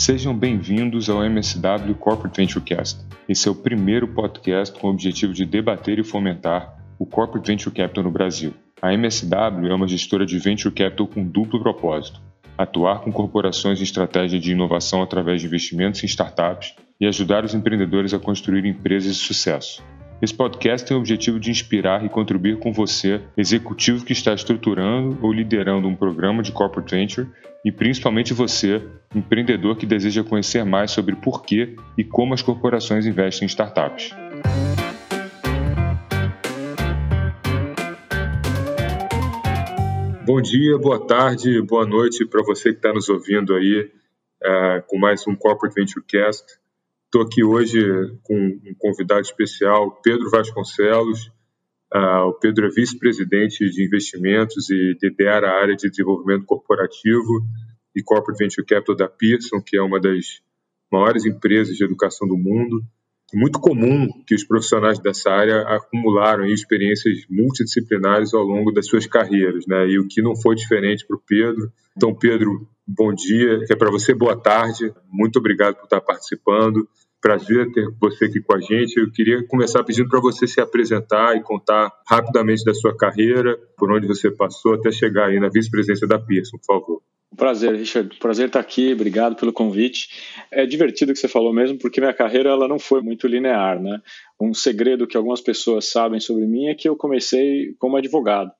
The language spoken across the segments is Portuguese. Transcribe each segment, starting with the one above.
Sejam bem-vindos ao MSW Corporate Venturecast. Esse é o primeiro podcast com o objetivo de debater e fomentar o Corporate Venture Capital no Brasil. A MSW é uma gestora de Venture Capital com duplo propósito: atuar com corporações em estratégia de inovação através de investimentos em startups e ajudar os empreendedores a construir empresas de sucesso. Esse podcast tem o objetivo de inspirar e contribuir com você, executivo que está estruturando ou liderando um programa de corporate venture, e principalmente você, empreendedor que deseja conhecer mais sobre por que e como as corporações investem em startups. Bom dia, boa tarde, boa noite para você que está nos ouvindo aí uh, com mais um Corporate Venture Cast. Estou aqui hoje com um convidado especial, Pedro Vasconcelos. Uh, o Pedro é vice-presidente de investimentos e lidera a área de desenvolvimento corporativo e corporate venture capital da Pearson, que é uma das maiores empresas de educação do mundo. É muito comum que os profissionais dessa área acumularam experiências multidisciplinares ao longo das suas carreiras, né? E o que não foi diferente para o Pedro. Então, Pedro, bom dia, é para você boa tarde. Muito obrigado por estar participando. Prazer ter você aqui com a gente. Eu queria começar pedindo para você se apresentar e contar rapidamente da sua carreira, por onde você passou até chegar aí na vice-presidência da Pearson, por favor. Prazer, Richard. Prazer estar aqui. Obrigado pelo convite. É divertido o que você falou mesmo, porque minha carreira ela não foi muito linear, né? Um segredo que algumas pessoas sabem sobre mim é que eu comecei como advogado.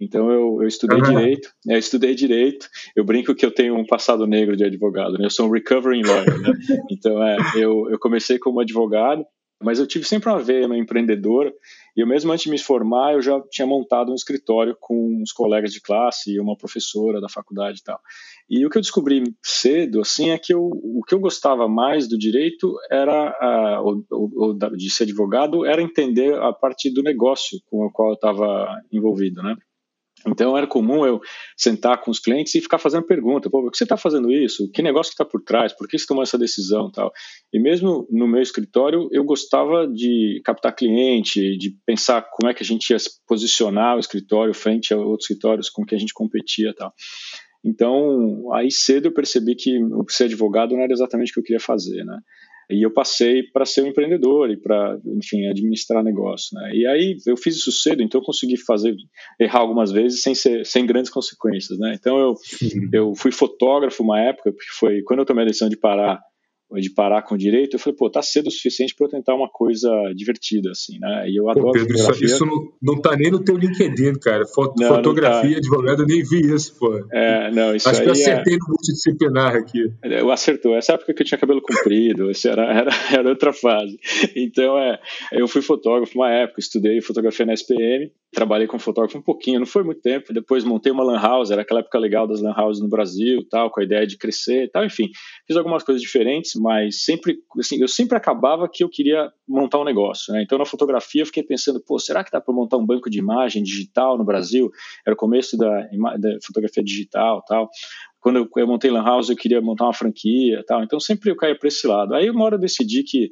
Então eu, eu estudei uhum. direito, eu estudei direito. Eu brinco que eu tenho um passado negro de advogado. Né? Eu sou um recovering lawyer. Né? Então é, eu, eu comecei como advogado, mas eu tive sempre uma veia empreendedora. E eu mesmo antes de me formar, eu já tinha montado um escritório com uns colegas de classe e uma professora da faculdade e tal. E o que eu descobri cedo, assim, é que eu, o que eu gostava mais do direito era, uh, ou, ou, de ser advogado, era entender a parte do negócio com o qual eu estava envolvido, né? Então era comum eu sentar com os clientes e ficar fazendo pergunta, pô, por que você está fazendo isso? Que negócio que está por trás? Por que você tomou essa decisão, tal? E mesmo no meu escritório eu gostava de captar cliente, de pensar como é que a gente ia posicionar o escritório frente a outros escritórios com que a gente competia, tal. Então aí cedo eu percebi que ser advogado não era exatamente o que eu queria fazer, né? E eu passei para ser um empreendedor e para, enfim, administrar negócio. Né? E aí eu fiz isso cedo, então eu consegui fazer, errar algumas vezes sem, ser, sem grandes consequências. Né? Então eu, eu fui fotógrafo uma época, porque foi quando eu tomei a decisão de parar de parar com o direito, eu falei, pô, tá cedo o suficiente para eu tentar uma coisa divertida, assim, né? E eu adoro pô, Pedro, fotografia. Isso, não, não tá nem no teu LinkedIn, cara. Foto, não, fotografia, tá. advogado, eu nem vi isso, pô. É, não, isso Acho que eu acertei é... no multidisciplinar aqui. Eu acertou. Essa época que eu tinha cabelo comprido, isso era, era, era outra fase. Então, é, eu fui fotógrafo uma época, estudei fotografia na SPM, trabalhei com fotógrafo um pouquinho, não foi muito tempo, depois montei uma lan house, era aquela época legal das lan houses no Brasil, tal, com a ideia de crescer tal, enfim, fiz algumas coisas diferentes, mas sempre, assim, eu sempre acabava que eu queria montar um negócio, né? Então na fotografia eu fiquei pensando, pô, será que dá para montar um banco de imagem digital no Brasil? Era o começo da, da fotografia digital, tal. Quando eu, eu montei lan house eu queria montar uma franquia, tal. Então sempre eu caía para esse lado. Aí uma hora eu decidi que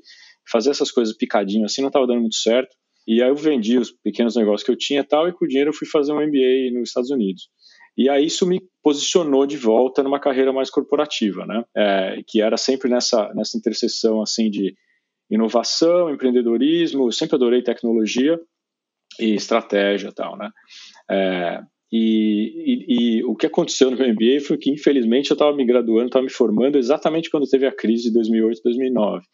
fazer essas coisas picadinho assim não estava dando muito certo. E aí eu vendi os pequenos negócios que eu tinha e tal, e com o dinheiro eu fui fazer um MBA nos Estados Unidos. E aí isso me posicionou de volta numa carreira mais corporativa, né? É, que era sempre nessa, nessa interseção assim de inovação, empreendedorismo, eu sempre adorei tecnologia e estratégia e tal, né? É, e, e, e, o que aconteceu no meu MBA foi que, infelizmente, eu estava me graduando, estava me formando exatamente quando teve a crise de 2008, 2009.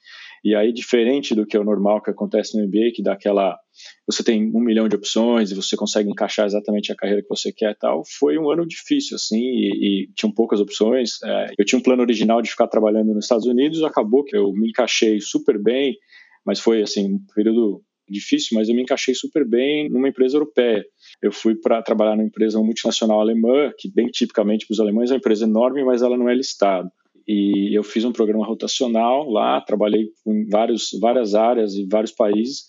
E aí, diferente do que é o normal que acontece no MBA, que dá aquela. Você tem um milhão de opções e você consegue encaixar exatamente a carreira que você quer e tal, foi um ano difícil, assim, e, e tinham poucas opções. É, eu tinha um plano original de ficar trabalhando nos Estados Unidos, acabou que eu me encaixei super bem, mas foi, assim, um período difícil, mas eu me encaixei super bem numa empresa europeia. Eu fui para trabalhar numa empresa multinacional alemã, que bem tipicamente para os alemães é uma empresa enorme, mas ela não é listada e eu fiz um programa rotacional lá, trabalhei em vários, várias áreas e vários países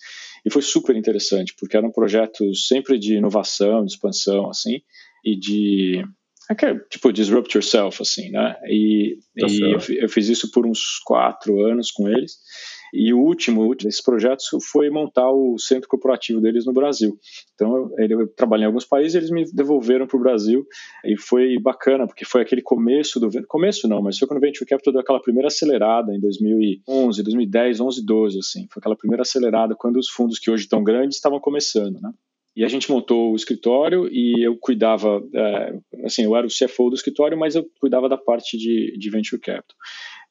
e foi super interessante porque era um projeto sempre de inovação, de expansão assim e de é tipo disrupt yourself assim, né? E, tá e eu, eu, fiz isso por uns quatro anos com eles E o último desses projetos foi montar o centro corporativo deles no Brasil. Então, eu, eu trabalhei em alguns países, eles me devolveram para o Brasil e foi bacana, porque foi aquele começo do. Começo não, mas foi quando o Venture Capital deu aquela primeira acelerada em 2011, 2010, 11, 12, assim. Foi aquela primeira acelerada quando os fundos que hoje estão grandes estavam começando, né? E a gente montou o escritório e eu cuidava, é, assim, eu era o CFO do escritório, mas eu cuidava da parte de, de Venture Capital.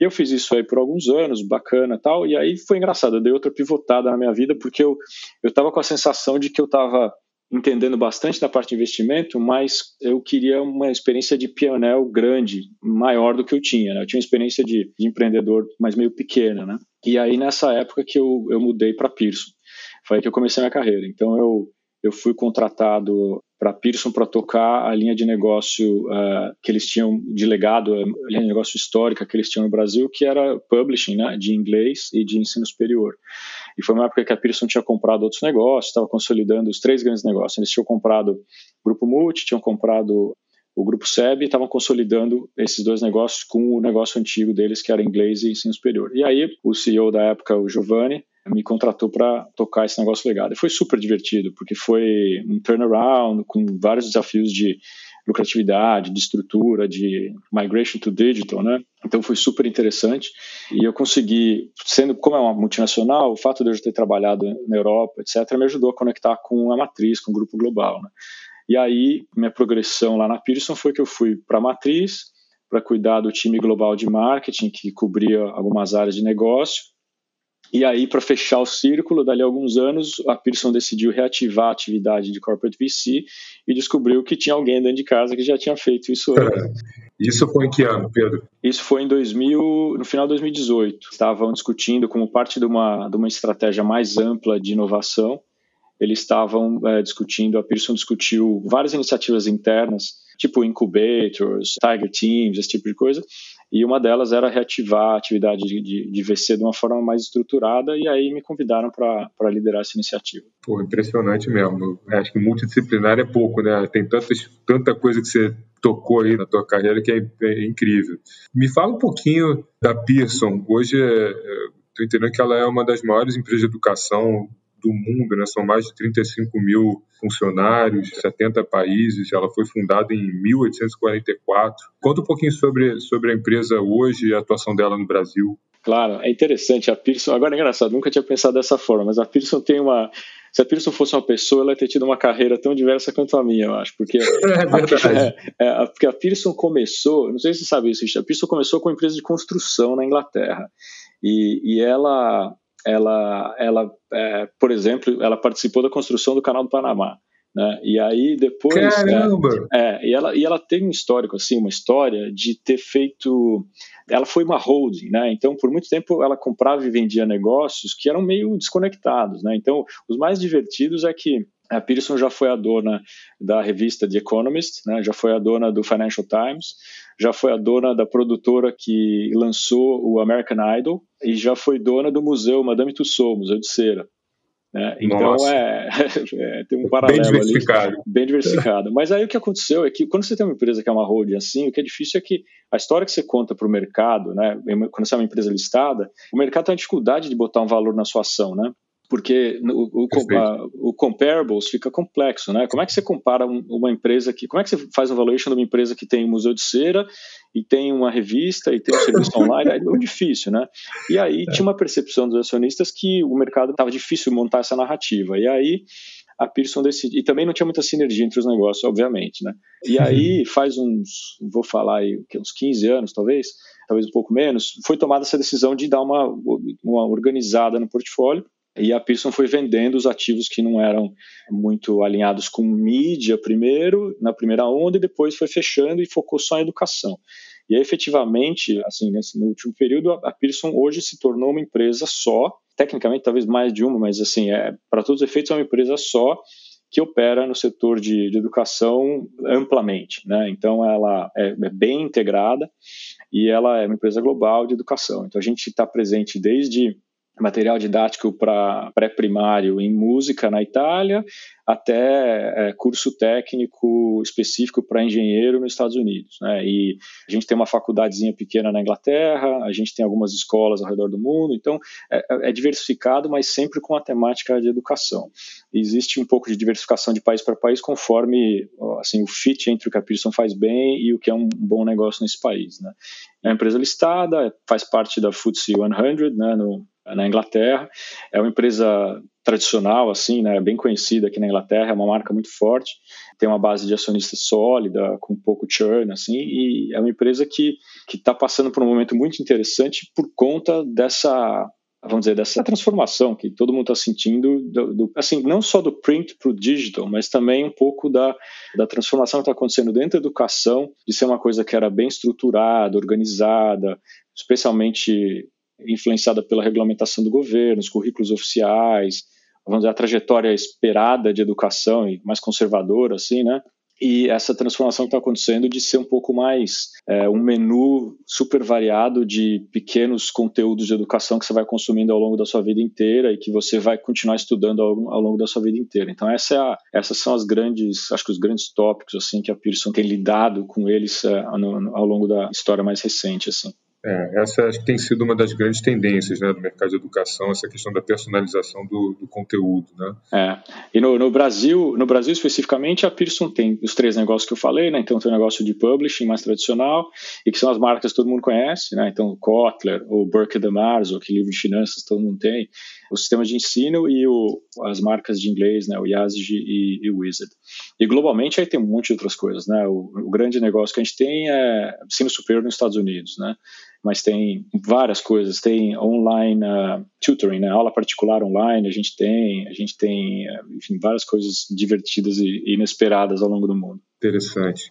Eu fiz isso aí por alguns anos, bacana tal, e aí foi engraçado, eu dei outra pivotada na minha vida, porque eu estava com a sensação de que eu estava entendendo bastante da parte de investimento, mas eu queria uma experiência de pionel grande, maior do que eu tinha. Né? Eu tinha uma experiência de, de, empreendedor, mas meio pequena, né? E aí nessa época que eu, eu mudei para Pearson, foi aí que eu comecei a minha carreira. Então eu eu fui contratado para Pearson para tocar a linha de negócio uh, que eles tinham de legado, a linha de negócio histórica que eles tinham no Brasil, que era publishing, né, de inglês e de ensino superior. E foi uma época que a Pearson tinha comprado outros negócios, estava consolidando os três grandes negócios. Eles tinham comprado o Grupo Multi, tinham comprado o Grupo SEB e estavam consolidando esses dois negócios com o negócio antigo deles, que era inglês e ensino superior. E aí, o CEO da época, o Giovanni, me contratou para tocar esse negócio legado. E foi super divertido, porque foi um turnaround com vários desafios de lucratividade, de estrutura, de migration to digital, né? Então foi super interessante e eu consegui, sendo como é uma multinacional, o fato de eu ter trabalhado na Europa, etc, me ajudou a conectar com a matriz, com o grupo global, né? E aí minha progressão lá na Pearson foi que eu fui para a matriz para cuidar do time global de marketing que cobria algumas áreas de negócio e aí, para fechar o círculo, dali a alguns anos, a Pearson decidiu reativar a atividade de corporate VC e descobriu que tinha alguém dentro de casa que já tinha feito isso antes. Isso foi em que ano, Pedro? Isso foi em 2000, no final de 2018. Estavam discutindo como parte de uma, de uma estratégia mais ampla de inovação. Eles estavam é, discutindo, a Pearson discutiu várias iniciativas internas, tipo incubators, tiger teams, esse tipo de coisa, e uma delas era reativar a atividade de, de, de VC de uma forma mais estruturada, e aí me convidaram para liderar essa iniciativa. Pô, impressionante mesmo. Acho que multidisciplinar é pouco, né? Tem tantas, tanta coisa que você tocou aí na tua carreira que é, é incrível. Me fala um pouquinho da Pearson. Hoje, estou é, entendendo que ela é uma das maiores empresas de educação do mundo, né? São mais de 35 mil funcionários, 70 países. Ela foi fundada em 1844. Conta um pouquinho sobre, sobre a empresa hoje e a atuação dela no Brasil. Claro, é interessante. A Pearson, agora é engraçado, nunca tinha pensado dessa forma, mas a Pearson tem uma. Se a Pearson fosse uma pessoa, ela ia ter tido uma carreira tão diversa quanto a minha, eu acho. Porque, é verdade. É, é, porque a Pearson começou, não sei se você sabe isso, a Pearson começou com uma empresa de construção na Inglaterra. E, e ela, ela, ela é, por exemplo, ela participou da construção do Canal do Panamá. Né? E aí depois. Caramba! É, é, e, ela, e ela tem um histórico, assim, uma história de ter feito. Ela foi uma holding, né? Então, por muito tempo, ela comprava e vendia negócios que eram meio desconectados, né? Então, os mais divertidos é que a Pearson já foi a dona da revista The Economist, né? já foi a dona do Financial Times, já foi a dona da produtora que lançou o American Idol e já foi dona do museu Madame Tussauds, Museu de Cera. Né? Então é, é, tem um paralelo bem diversificado. ali, bem diversificado. Mas aí o que aconteceu é que quando você tem uma empresa que é uma holding assim, o que é difícil é que a história que você conta para o mercado, né, quando você é uma empresa listada, o mercado tem a dificuldade de botar um valor na sua ação, né? Porque o, o, a, o, comparables fica complexo, né? Como é que você compara uma empresa que, como é que você faz um valuation de uma empresa que tem um museu de cera e tem uma revista e tem um serviço online? É muito difícil, né? E aí é. tinha uma percepção dos acionistas que o mercado estava difícil montar essa narrativa. E aí a Pearson decidiu, e também não tinha muita sinergia entre os negócios, obviamente, né? E aí faz uns, vou falar aí, uns 15 anos talvez, talvez um pouco menos, foi tomada essa decisão de dar uma, uma organizada no portfólio e a Pearson foi vendendo os ativos que não eram muito alinhados com mídia primeiro, na primeira onda, e depois foi fechando e focou só em educação. E aí, efetivamente, assim, nesse, no último período, a Pearson hoje se tornou uma empresa só, tecnicamente talvez mais de uma, mas assim, é, para todos os efeitos é uma empresa só que opera no setor de, de educação amplamente. Né? Então, ela é, é, bem integrada e ela é uma empresa global de educação. Então, a gente está presente desde material didático para pré-primário em música na Itália, até é, curso técnico específico para engenheiro nos Estados Unidos. Né? E a gente tem uma faculdadezinha pequena na Inglaterra, a gente tem algumas escolas ao redor do mundo, então é, é, é diversificado, mas sempre com a temática de educação. existe um pouco de diversificação de país para país conforme assim, o fit entre o que a Pearson faz bem e o que é um bom negócio nesse país. Né? É uma empresa listada, faz parte da FTSE 100, né, no, na Inglaterra. É uma empresa tradicional, assim, né, bem conhecida aqui na Inglaterra, é uma marca muito forte, tem uma base de acionistas sólida, com pouco churn, assim, e é uma empresa que está passando por um momento muito interessante por conta dessa vamos dizer, dessa transformação que todo mundo está sentindo, do, do, assim, não só do print para o digital, mas também um pouco da, da transformação que está acontecendo dentro da educação, de ser uma coisa que era bem estruturada, organizada, especialmente influenciada pela regulamentação do governo, os currículos oficiais, vamos dizer, a trajetória esperada de educação e mais conservadora, assim, né? E essa transformação que está acontecendo de ser um pouco mais é, um menu super variado de pequenos conteúdos de educação que você vai consumindo ao longo da sua vida inteira e que você vai continuar estudando ao, ao longo da sua vida inteira. Então essa é a, essas são as grandes, acho que os grandes tópicos assim que a Pearson tem lidado com eles é, no, ao longo da história mais recente, assim. É, essa acho que tem sido uma das grandes tendências né, do mercado de educação, essa questão da personalização do, do conteúdo. Né? É. E no, no, Brasil, no Brasil especificamente, a Pearson tem os três negócios que eu falei, né? Então tem o negócio de publishing mais tradicional, e que são as marcas que todo mundo conhece, né? Então Kotler, ou Burke de Marzo, que livro de finanças todo mundo tem, o sistema de ensino e o, as marcas de inglês, né? O Yazid e, e o Wizard. E globalmente aí tem um monte de outras coisas, né? O, o grande negócio que a gente tem é ensino superior nos Estados Unidos, né? Mas tem várias coisas. Tem online uh, tutoring, né? aula particular online, a gente tem, a gente tem, uh, enfim, várias coisas divertidas e inesperadas ao longo do mundo. Interessante.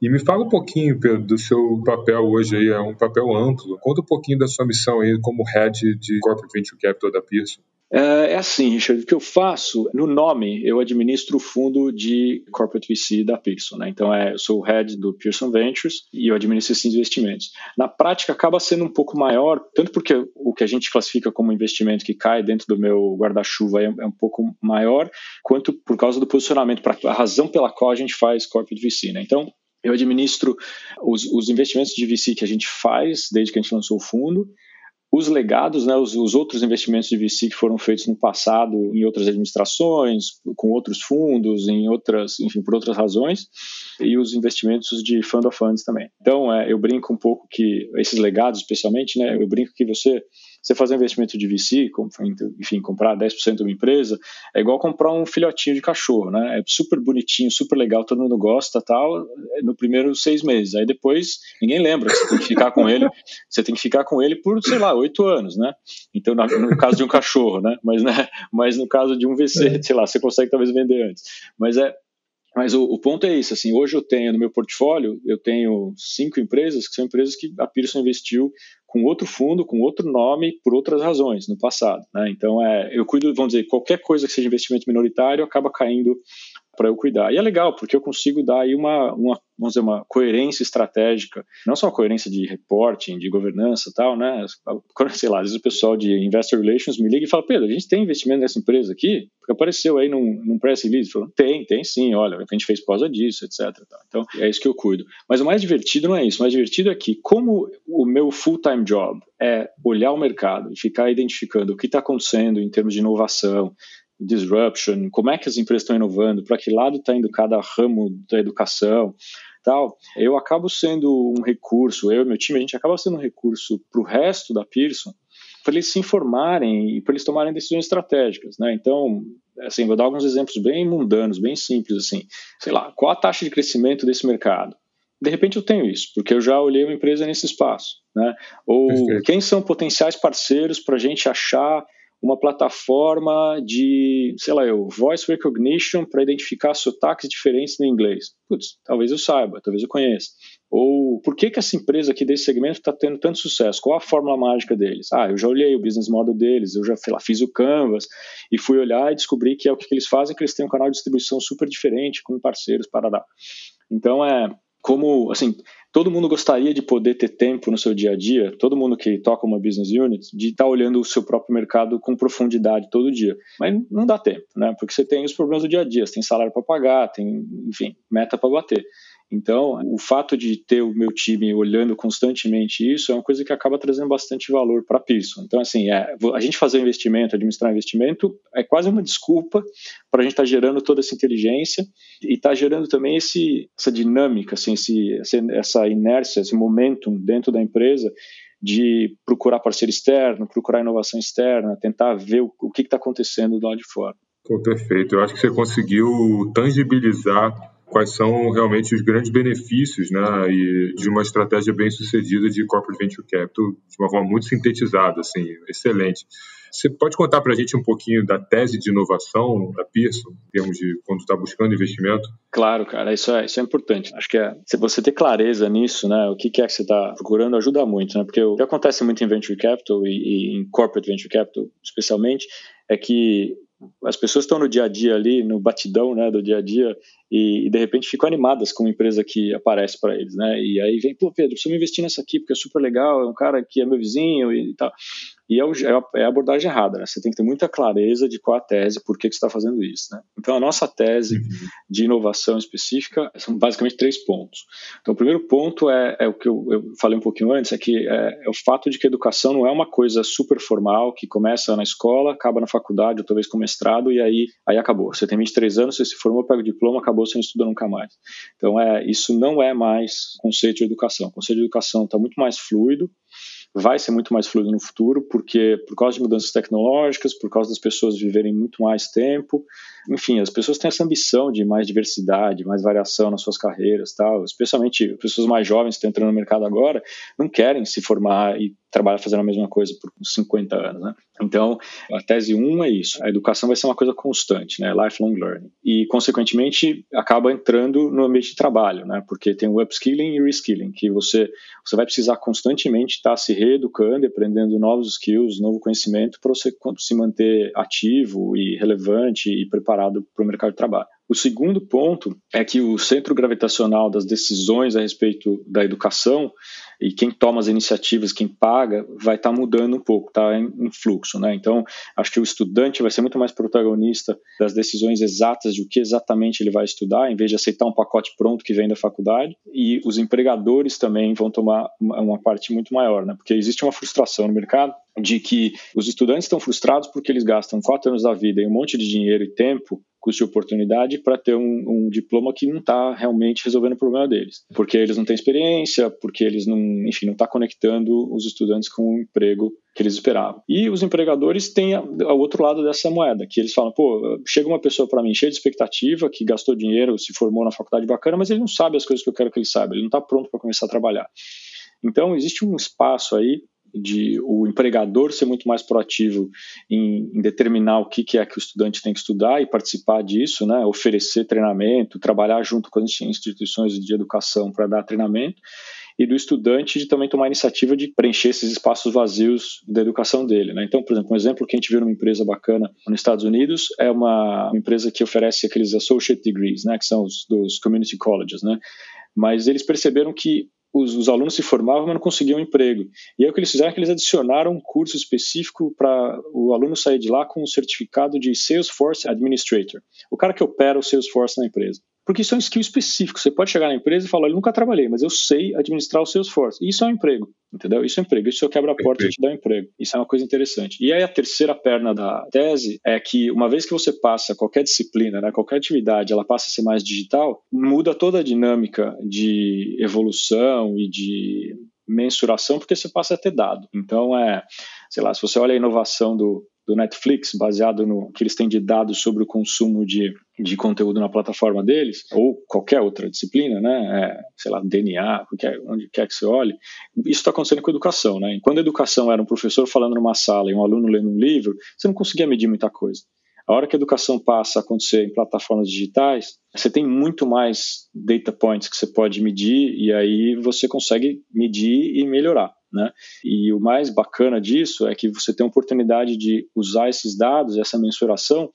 E me fala um pouquinho, Pedro, do seu papel hoje aí, é um papel amplo. Conta um pouquinho da sua missão aí como Head de Corporate Venture Capital da Pearson. É, é assim, Richard, o que eu faço, no nome, eu administro o fundo de Corporate VC da Pearson, né? Então, é, eu sou o head do Pearson Ventures e eu administro esses investimentos. Na prática, acaba sendo um pouco maior, tanto porque o que a gente classifica como investimento que cai dentro do meu guarda-chuva é, é, um pouco maior, quanto por causa do posicionamento, pra, a razão pela qual a gente faz Corporate VC, né? Então, eu administro os, os investimentos de VC que a gente faz desde que a gente lançou o fundo, os legados, né, os, os, outros investimentos de VC que foram feitos no passado em outras administrações, com outros fundos, em outras, enfim, por outras razões, e os investimentos de fund of funds também. Então, é, eu brinco um pouco que esses legados, especialmente, né, eu brinco que você você fazer um investimento de VC, enfim, comprar 10% de uma empresa, é igual comprar um filhotinho de cachorro, né? É super bonitinho, super legal, todo mundo gosta, tal, no primeiro seis meses. Aí depois ninguém lembra, você tem que ficar com ele, você tem que ficar com ele por, sei lá, oito anos, né? Então, no caso de um cachorro, né? Mas, né? Mas no caso de um VC, é. sei lá, você consegue talvez vender antes. Mas é, mas o, o, ponto é isso, assim, hoje eu tenho no meu portfólio, eu tenho cinco empresas que são empresas que a Pearson investiu com outro fundo, com outro nome, por outras razões no passado. Né? Então, é, eu cuido, vamos dizer, qualquer coisa que seja investimento minoritário acaba caindo para eu cuidar. E é legal, porque eu consigo dar aí uma, uma, vamos dizer, uma coerência estratégica, não só uma coerência de reporting, de governança tal, né? Sei lá, às vezes o pessoal de Investor Relations me liga e fala, Pedro, a gente tem investimento nessa empresa aqui? Porque apareceu aí num, num press release. Falou, tem, tem sim, olha, a gente fez por causa disso, etc. Então, é isso que eu cuido. Mas o mais divertido não é isso. O mais divertido é que, como o meu full-time job é olhar o mercado e ficar identificando o que está acontecendo em termos de inovação, disruption, como é que as empresas estão inovando, para que lado está indo cada ramo da educação, tal, eu acabo sendo um recurso, eu e meu time, a gente acaba sendo um recurso para o resto da Pearson, para eles se informarem e para eles tomarem decisões estratégicas, né? Então, assim, vou dar alguns exemplos bem mundanos, bem simples, assim, sei lá, qual a taxa de crescimento desse mercado? De repente eu tenho isso, porque eu já olhei uma empresa nesse espaço, né? Ou Perfeito. quem são potenciais parceiros para a gente achar uma plataforma de, sei lá, eu, voice recognition para identificar sotaques diferentes no inglês. Putz, talvez eu saiba, talvez eu conheça. Ou por que, que essa empresa aqui desse segmento está tendo tanto sucesso? Qual a fórmula mágica deles? Ah, eu já olhei o business model deles, eu já lá, fiz o Canvas e fui olhar e descobri que é o que, eles fazem, que eles têm um canal de distribuição super diferente com parceiros, para dar. Então, é como, assim, todo mundo gostaria de poder ter tempo no seu dia a dia, todo mundo que toca uma business unit, de estar tá olhando o seu próprio mercado com profundidade todo dia. Mas não dá tempo, né? Porque você tem os problemas do dia a dia, você tem salário para pagar, tem, enfim, meta para bater. Então, o fato de ter o meu time olhando constantemente isso é uma coisa que acaba trazendo bastante valor para a Pearson. Então, assim, é, a gente fazer investimento, administrar investimento, é quase uma desculpa para a gente estar tá gerando toda essa inteligência e estar tá gerando também esse, essa dinâmica, assim, esse, essa inércia, esse momentum dentro da empresa de procurar parceiro externo, procurar inovação externa, tentar ver o, o que está acontecendo do lado de fora. Pô, perfeito. Eu acho que você conseguiu tangibilizar quais são realmente os grandes benefícios né, e de uma estratégia bem sucedida de corporate venture capital de uma forma muito sintetizada, assim, excelente. Você pode contar para a gente um pouquinho da tese de inovação da Pearson, em termos de quando está buscando investimento? Claro, cara, isso é, isso é importante. Acho que é, se você ter clareza nisso, né, o que, que é que você está procurando, ajuda muito, né? Porque o que acontece muito em venture capital e, e em corporate venture capital, especialmente, é que as pessoas estão no dia a dia ali, no batidão né, do dia a dia, e, e de repente ficam animadas com uma empresa que aparece para eles, né? E aí vem, pô, Pedro, preciso investir nessa aqui porque é super legal, é um cara que é meu vizinho e, e tal. E é, o, é, a abordagem errada, né? Você tem que ter muita clareza de qual a tese, por que, que você está fazendo isso, né? Então, a nossa tese uhum. de inovação específica são basicamente três pontos. Então, o primeiro ponto é, é o que eu, eu, falei um pouquinho antes, é que é, é, o fato de que a educação não é uma coisa super formal, que começa na escola, acaba na faculdade, ou talvez com mestrado, e aí, aí acabou. Você tem 23 anos, você se formou, pega o diploma, acabou, você não estuda nunca mais. Então, é, isso não é mais conceito de educação. O conceito de educação está muito mais fluido, vai ser muito mais fluido no futuro, porque por causa de mudanças tecnológicas, por causa das pessoas viverem muito mais tempo, enfim, as pessoas têm essa ambição de mais diversidade, mais variação nas suas carreiras, tal. Especialmente pessoas mais jovens que estão entrando no mercado agora, não querem se formar e trabalhar fazendo a mesma coisa por 50 anos, né? Então, a tese 1 um é isso. A educação vai ser uma coisa constante, né? Lifelong learning. E, consequentemente, acaba entrando no ambiente de trabalho, né? Porque tem o upskilling e reskilling, que você, você vai precisar constantemente estar se reeducando, aprendendo novos skills, novo conhecimento para você se manter ativo e relevante e preparado para o mercado de trabalho. O segundo ponto é que o centro gravitacional das decisões a respeito da educação e quem toma as iniciativas, quem paga, vai estar tá mudando um pouco, está em, em, fluxo. Né? Então, acho que o estudante vai ser muito mais protagonista das decisões exatas de o que exatamente ele vai estudar, em vez de aceitar um pacote pronto que vem da faculdade. E os empregadores também vão tomar uma, uma parte muito maior, né? porque existe uma frustração no mercado de que os estudantes estão frustrados porque eles gastam quatro anos da vida e um monte de dinheiro e tempo custo de oportunidade para ter um, um, diploma que não está realmente resolvendo o problema deles. Porque eles não têm experiência, porque eles não, enfim, não está conectando os estudantes com o emprego que eles esperavam. E os empregadores têm o outro lado dessa moeda, que eles falam, pô, chega uma pessoa para mim cheia de expectativa, que gastou dinheiro, se formou na faculdade bacana, mas ele não sabe as coisas que eu quero que ele saiba, ele não está pronto para começar a trabalhar. Então, existe um espaço aí de o empregador ser muito mais proativo em, em, determinar o que, que é que o estudante tem que estudar e participar disso, né, oferecer treinamento, trabalhar junto com as instituições de educação para dar treinamento, e do estudante de também tomar a iniciativa de preencher esses espaços vazios da educação dele. Né? Então, por exemplo, um exemplo que a gente viu numa empresa bacana nos Estados Unidos é uma, empresa que oferece aqueles associate degrees, né, que são os dos community colleges, né? mas eles perceberam que os, os, alunos se formavam, mas não conseguiam um emprego. E aí o que eles fizeram é que eles adicionaram um curso específico para o aluno sair de lá com um certificado de Salesforce Administrator, o cara que opera o Salesforce na empresa. Porque isso é um skill específico. Você pode chegar na empresa e falar, eu nunca trabalhei, mas eu sei administrar o Salesforce. Isso é um emprego, entendeu? Isso é um emprego. Isso quebra a porta e te dá um emprego. Isso é uma coisa interessante. E aí a terceira perna da tese é que uma vez que você passa qualquer disciplina, né, qualquer atividade, ela passa a ser mais digital, muda toda a dinâmica de evolução e de mensuração, porque você passa a ter dado. Então, é, sei lá, se você olha a inovação do, do Netflix, baseado no que eles têm de dados sobre o consumo de, de conteúdo na plataforma deles, ou qualquer outra disciplina, né? É, sei lá, DNA, qualquer, onde quer que você olhe, isso está acontecendo com a educação, né? Quando a educação era um professor falando numa sala e um aluno lendo um livro, você não conseguia medir muita coisa. A hora que a educação passa a acontecer em plataformas digitais, você tem muito mais data points que você pode medir e aí você consegue medir e melhorar. Né? E o mais bacana disso é que você tem a oportunidade de usar esses dados, essa mensuração,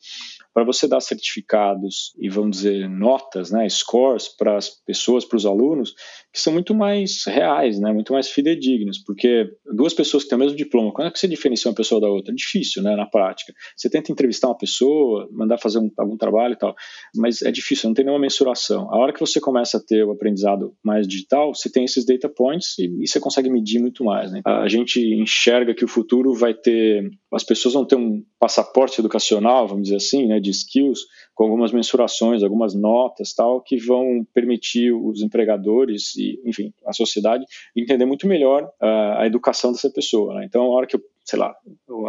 para você dar certificados e vamos dizer notas, né, scores para as pessoas, para os alunos, que são muito mais reais, né, muito mais fidedignos, porque duas pessoas que têm o mesmo diploma, quando é que você diferencia uma pessoa da outra? É difícil, né, na prática. Você tenta entrevistar uma pessoa, mandar fazer um, algum trabalho e tal, mas é difícil, não tem nenhuma mensuração. A hora que você começa a ter o aprendizado mais digital, você tem esses data points e, e você consegue medir muito mais. Né? A gente enxerga que o futuro vai ter, as pessoas vão ter um passaporte educacional, vamos dizer assim, né, de skills, com algumas mensurações, algumas notas, tal, que vão permitir os empregadores e, enfim, a sociedade entender muito melhor uh, a educação dessa pessoa. Né? Então, a hora que eu, sei lá,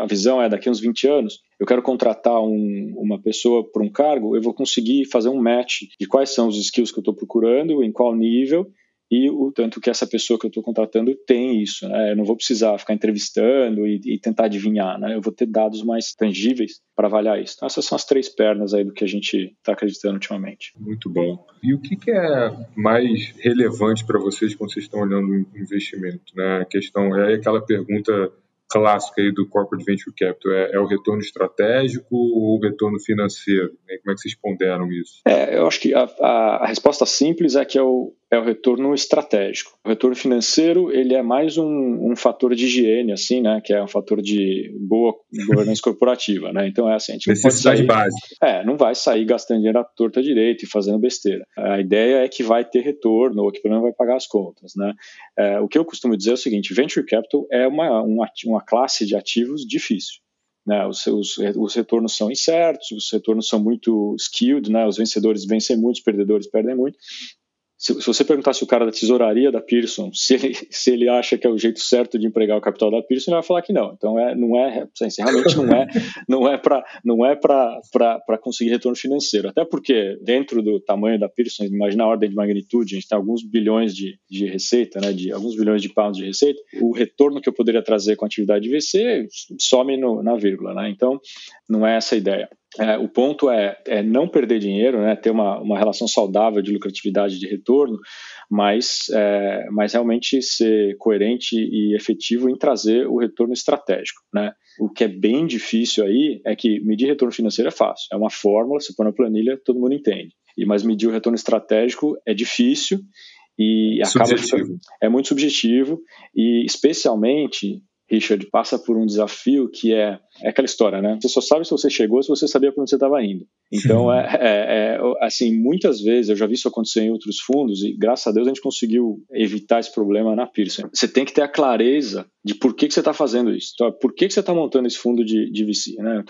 a visão é daqui a uns 20 anos, eu quero contratar um, uma pessoa para um cargo, eu vou conseguir fazer um match de quais são os skills que eu estou procurando, em qual nível, e o tanto que essa pessoa que eu estou contratando tem isso. Né? Eu não vou precisar ficar entrevistando e, e tentar adivinhar. Né? Eu vou ter dados mais tangíveis para avaliar isso. Então, essas são as três pernas aí do que a gente está acreditando ultimamente. Muito bom. E o que, que é mais relevante para vocês quando vocês estão olhando o investimento? Né? A questão é aquela pergunta clássica aí do Corporate Venture Capital? É, é, o retorno estratégico ou o retorno financeiro? Né? Como é que vocês ponderam isso? É, eu acho que a, a, a, resposta simples é que é o, é o retorno estratégico. O retorno financeiro ele é mais um, um fator de higiene, assim, né? Que é um fator de boa governança corporativa, né? Então é assim, a gente Necessidade básica. É, não vai sair gastando dinheiro à torta direita e fazendo besteira. A ideia é que vai ter retorno ou que pelo menos vai pagar as contas, né? É, o que eu costumo dizer é o seguinte: venture capital é uma, uma, uma classe de ativos difícil. Né, os, os, os, retornos são incertos, os retornos são muito skewed, né, os vencedores vencem muito, os perdedores perdem muito, se, se, você perguntasse o cara da tesouraria da Pearson se ele, se ele acha que é o jeito certo de empregar o capital da Pearson, ele vai falar que não. Então é, não é, assim, realmente não é, não é para não é para conseguir retorno financeiro. Até porque dentro do tamanho da Pearson, imagina a ordem de magnitude, a gente tem alguns bilhões de, de receita, né, de alguns bilhões de pounds de receita. O retorno que eu poderia trazer com a atividade de VC some no, na vírgula, né? Então não é essa a ideia. É, o ponto é, é, não perder dinheiro, né, ter uma, uma relação saudável de lucratividade de retorno, mas, é, mas realmente ser coerente e efetivo em trazer o retorno estratégico. Né? O que é bem difícil aí é que medir retorno financeiro é fácil, é uma fórmula, você põe na planilha, todo mundo entende. E mas medir o retorno estratégico é difícil e acaba é muito subjetivo e especialmente Richard, passa por um desafio que é, é aquela história, né? Você só sabe se você chegou se você sabia para onde você estava indo. Então, é, é, é, assim, muitas vezes, eu já vi isso acontecer em outros fundos e, graças a Deus, a gente conseguiu evitar esse problema na Pearson. Você tem que ter a clareza de por que, que você está fazendo isso. Então, por que, que você está montando esse fundo de, de VC? Né?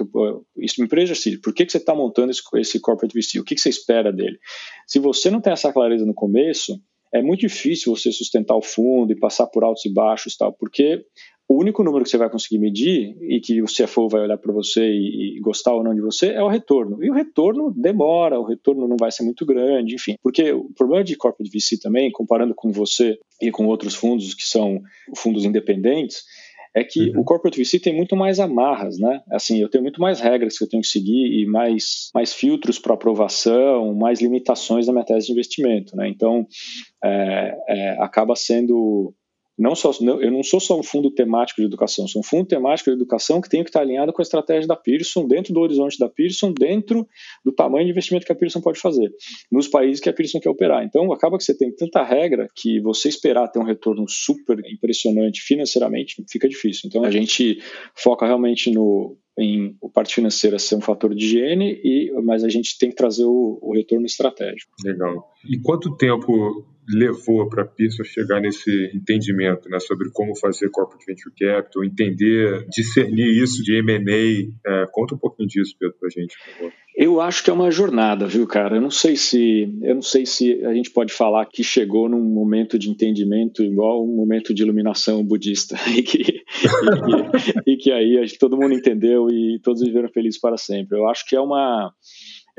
Isso, empresa seed, por que, que você está montando esse, esse corporate VC? O que, que você espera dele? Se você não tem essa clareza no começo, é muito difícil você sustentar o fundo e passar por altos e baixos, tal, porque o único número que você vai conseguir medir e que o CFO vai olhar para você e, e, gostar ou não de você é o retorno. E o retorno demora, o retorno não vai ser muito grande, enfim. Porque o problema de corporate VC também, comparando com você e com outros fundos que são fundos independentes, é que uhum. o corporate VC tem muito mais amarras, né? Assim, eu tenho muito mais regras que eu tenho que seguir e mais, mais filtros para aprovação, mais limitações na minha tese de investimento, né? Então, é, é, acaba sendo não só, eu não sou só um fundo temático de educação, sou um fundo temático de educação que tem que estar alinhado com a estratégia da Pearson, dentro do horizonte da Pearson, dentro do tamanho de investimento que a Pearson pode fazer, nos países que a Pearson quer operar. Então, acaba que você tem tanta regra que você esperar ter um retorno super impressionante financeiramente fica difícil. Então, a gente foca realmente no em o parte financeira ser um fator de higiene, e, mas a gente tem que trazer o, o retorno estratégico. Legal. E quanto tempo levou para a Pearson chegar nesse entendimento né, sobre como fazer corporate venture capital, entender, discernir isso de M&A. É, conta um pouquinho disso, Pedro, para a gente, por favor. Eu acho que é uma jornada, viu, cara? Eu não sei se eu não sei se a gente pode falar que chegou num momento de entendimento igual um momento de iluminação budista e que, e que, e que aí todo mundo entendeu e todos viveram felizes para sempre. Eu acho que é uma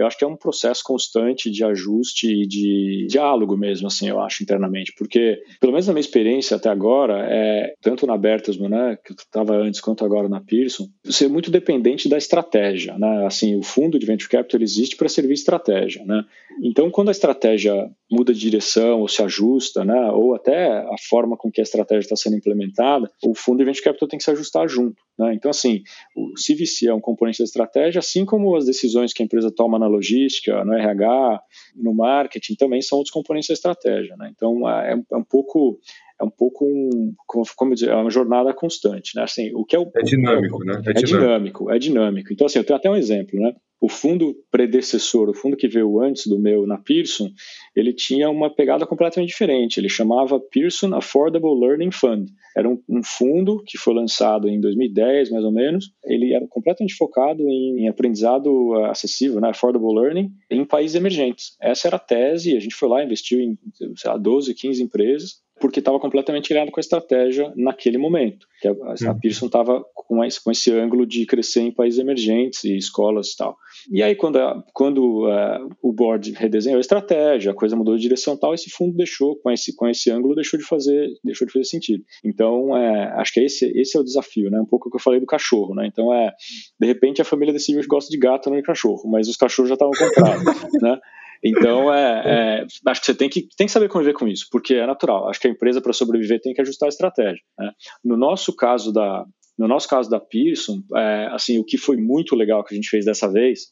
eu acho que é um processo constante de ajuste e de diálogo mesmo, assim, eu acho, internamente. Porque, pelo menos na minha experiência até agora, é, tanto na Bertelsmann, né, que eu estava antes, quanto agora na Pearson, você é muito dependente da estratégia, né? Assim, o fundo de Venture Capital existe para servir estratégia, né? Então, quando a estratégia muda de direção ou se ajusta, né, ou até a forma com que a estratégia está sendo implementada, o fundo de Venture Capital tem que se ajustar junto. Né? Então, assim, o CVC é um componente da estratégia, assim como as decisões que a empresa toma na logística, no RH, no marketing, também são outros componentes da estratégia. Né? Então, é, é um pouco é um pouco um, como, dizer, é uma jornada constante, né? Assim, o que é o é dinâmico, né? É, é dinâmico, é dinâmico. Então assim, eu tenho até um exemplo, né? O fundo predecessor, o fundo que veio antes do meu na Pearson, ele tinha uma pegada completamente diferente. Ele chamava Pearson Affordable Learning Fund. Era um, um fundo que foi lançado em 2010, mais ou menos. Ele era completamente focado em, em aprendizado acessível, né? Affordable Learning, em países emergentes. Essa era a tese. A gente foi lá, investiu em sei lá, 12, 15 empresas porque estava completamente alinhado com a estratégia naquele momento. Que a, a hum. Pearson estava com, esse, com esse ângulo de crescer em países emergentes e escolas e tal. E aí, quando, a, quando uh, o board redesenhou a estratégia, a coisa mudou de direção tal, esse fundo deixou, com esse, com esse ângulo, deixou de fazer, deixou de fazer sentido. Então, é, acho que esse, esse é o desafio, né? Um pouco o que eu falei do cachorro, né? Então, é, de repente, a família decidiu que gosta de gato, não de cachorro, mas os cachorros já estavam comprados, né? Então, é, é, acho que você tem que, tem que saber conviver com isso, porque é natural. Acho que a empresa, para sobreviver, tem que ajustar a estratégia. Né? No nosso caso da, no nosso caso da Pearson, é, assim, o que foi muito legal que a gente fez dessa vez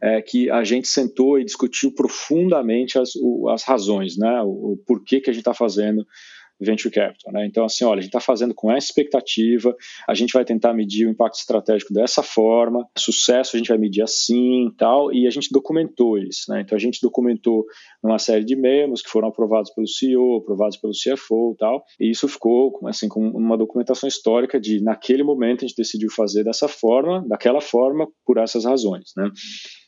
é que a gente sentou e discutiu profundamente as, as razões, né? O, o porquê que a gente está fazendo venture capital. Né? Então, assim, olha, a gente está fazendo com essa expectativa, a gente vai tentar medir o impacto estratégico dessa forma, sucesso a gente vai medir assim tal, e a gente documentou isso. Né? Então, a gente documentou numa série de memos que foram aprovados pelo CEO, aprovados pelo CFO tal, e isso ficou assim, com uma documentação histórica de, naquele momento, a gente decidiu fazer dessa forma, daquela forma, por essas razões. Né?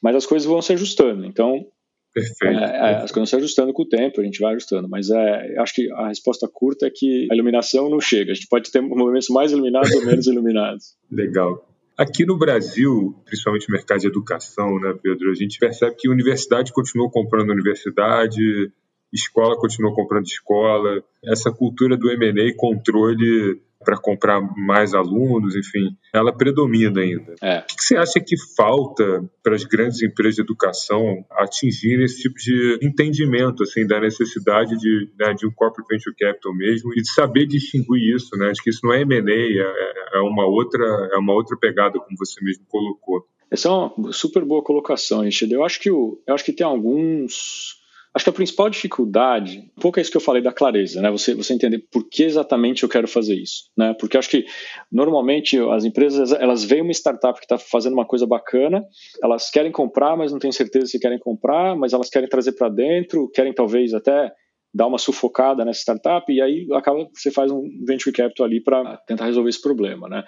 Mas as coisas vão se ajustando. Então, Perfeito. É, é, as coisas se ajustando com o tempo, a gente vai ajustando, mas é, acho que a resposta curta é que a iluminação não chega. A gente pode ter movimentos mais iluminados ou menos iluminados. Legal. Aqui no Brasil, principalmente no mercado de educação, né, Pedro, a gente percebe que universidade continua comprando universidade, escola continua comprando escola. Essa cultura do M&A controle para comprar mais alunos, enfim, ela predomina ainda. É. O que você acha que falta para as grandes empresas de educação atingirem esse tipo de entendimento assim da necessidade de, né, de um corporate venture capital mesmo e de saber distinguir isso, né? Acho que isso não é M&A, é, é uma outra é uma outra pegada, como você mesmo colocou. Essa é uma super boa colocação, Richard. Eu acho que o, eu acho que tem alguns Acho que a principal dificuldade, um pouco é isso que eu falei da clareza, né? Você, você entender por que exatamente eu quero fazer isso, né? Porque acho que normalmente as empresas elas veem uma startup que está fazendo uma coisa bacana, elas querem comprar, mas não têm certeza se querem comprar, mas elas querem trazer para dentro, querem talvez até dar uma sufocada nessa startup e aí acaba você faz um venture capital ali para tentar resolver esse problema, né?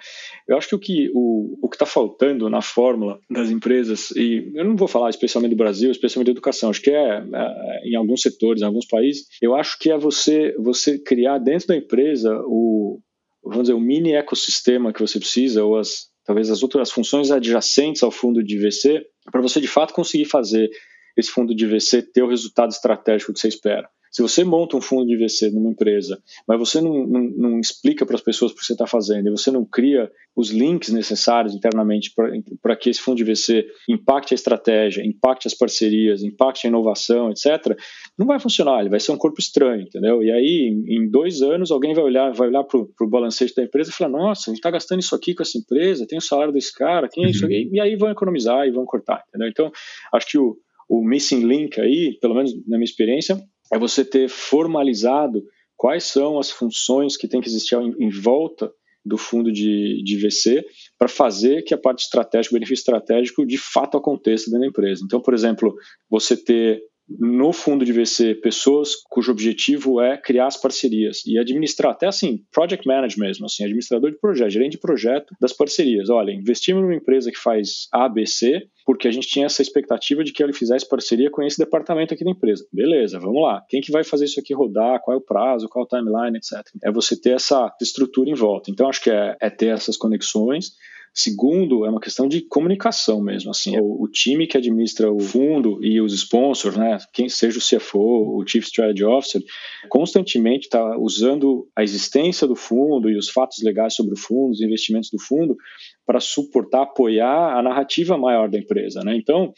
Eu acho que o que o, o que está faltando na fórmula das empresas e eu não vou falar especialmente do Brasil, especialmente da educação, acho que é, é em alguns setores, em alguns países, eu acho que é você você criar dentro da empresa o vamos dizer o mini ecossistema que você precisa ou as talvez as outras as funções adjacentes ao fundo de VC para você de fato conseguir fazer esse fundo de VC ter o resultado estratégico que você espera. Se você monta um fundo de VC numa empresa, mas você não, não, não explica para as pessoas o que você está fazendo, e você não cria os links necessários internamente para que esse fundo de VC impacte a estratégia, impacte as parcerias, impacte a inovação, etc., não vai funcionar, ele vai ser um corpo estranho, entendeu? E aí, em, em dois anos, alguém vai olhar, vai olhar para o balancete da empresa e falar, nossa, a gente está gastando isso aqui com essa empresa, tem o salário desse cara, quem é isso aqui? E aí vão economizar e vão cortar, entendeu? Então, acho que o, o missing link aí, pelo menos na minha experiência, é você ter formalizado quais são as funções que tem que existir em, em volta do fundo de, de VC para fazer que a parte estratégica, o benefício estratégico, de fato aconteça dentro da empresa. Então, por exemplo, você ter no fundo de VC pessoas cujo objetivo é criar as parcerias e administrar, até assim, project manager mesmo, assim, administrador de projeto, gerente de projeto das parcerias. Olha, investimos numa empresa que faz ABC, porque a gente tinha essa expectativa de que ele fizesse parceria com esse departamento aqui da empresa. Beleza, vamos lá. Quem que vai fazer isso aqui rodar? Qual é o prazo? Qual é o timeline, etc. É você ter essa estrutura em volta. Então, acho que é, é ter essas conexões Segundo, é uma questão de comunicação mesmo. Assim, o, o, time que administra o fundo e os sponsors, né, quem seja o CFO, o Chief Strategy Officer, constantemente está usando a existência do fundo e os fatos legais sobre o fundo, os investimentos do fundo, para suportar, apoiar a narrativa maior da empresa. Né? Então,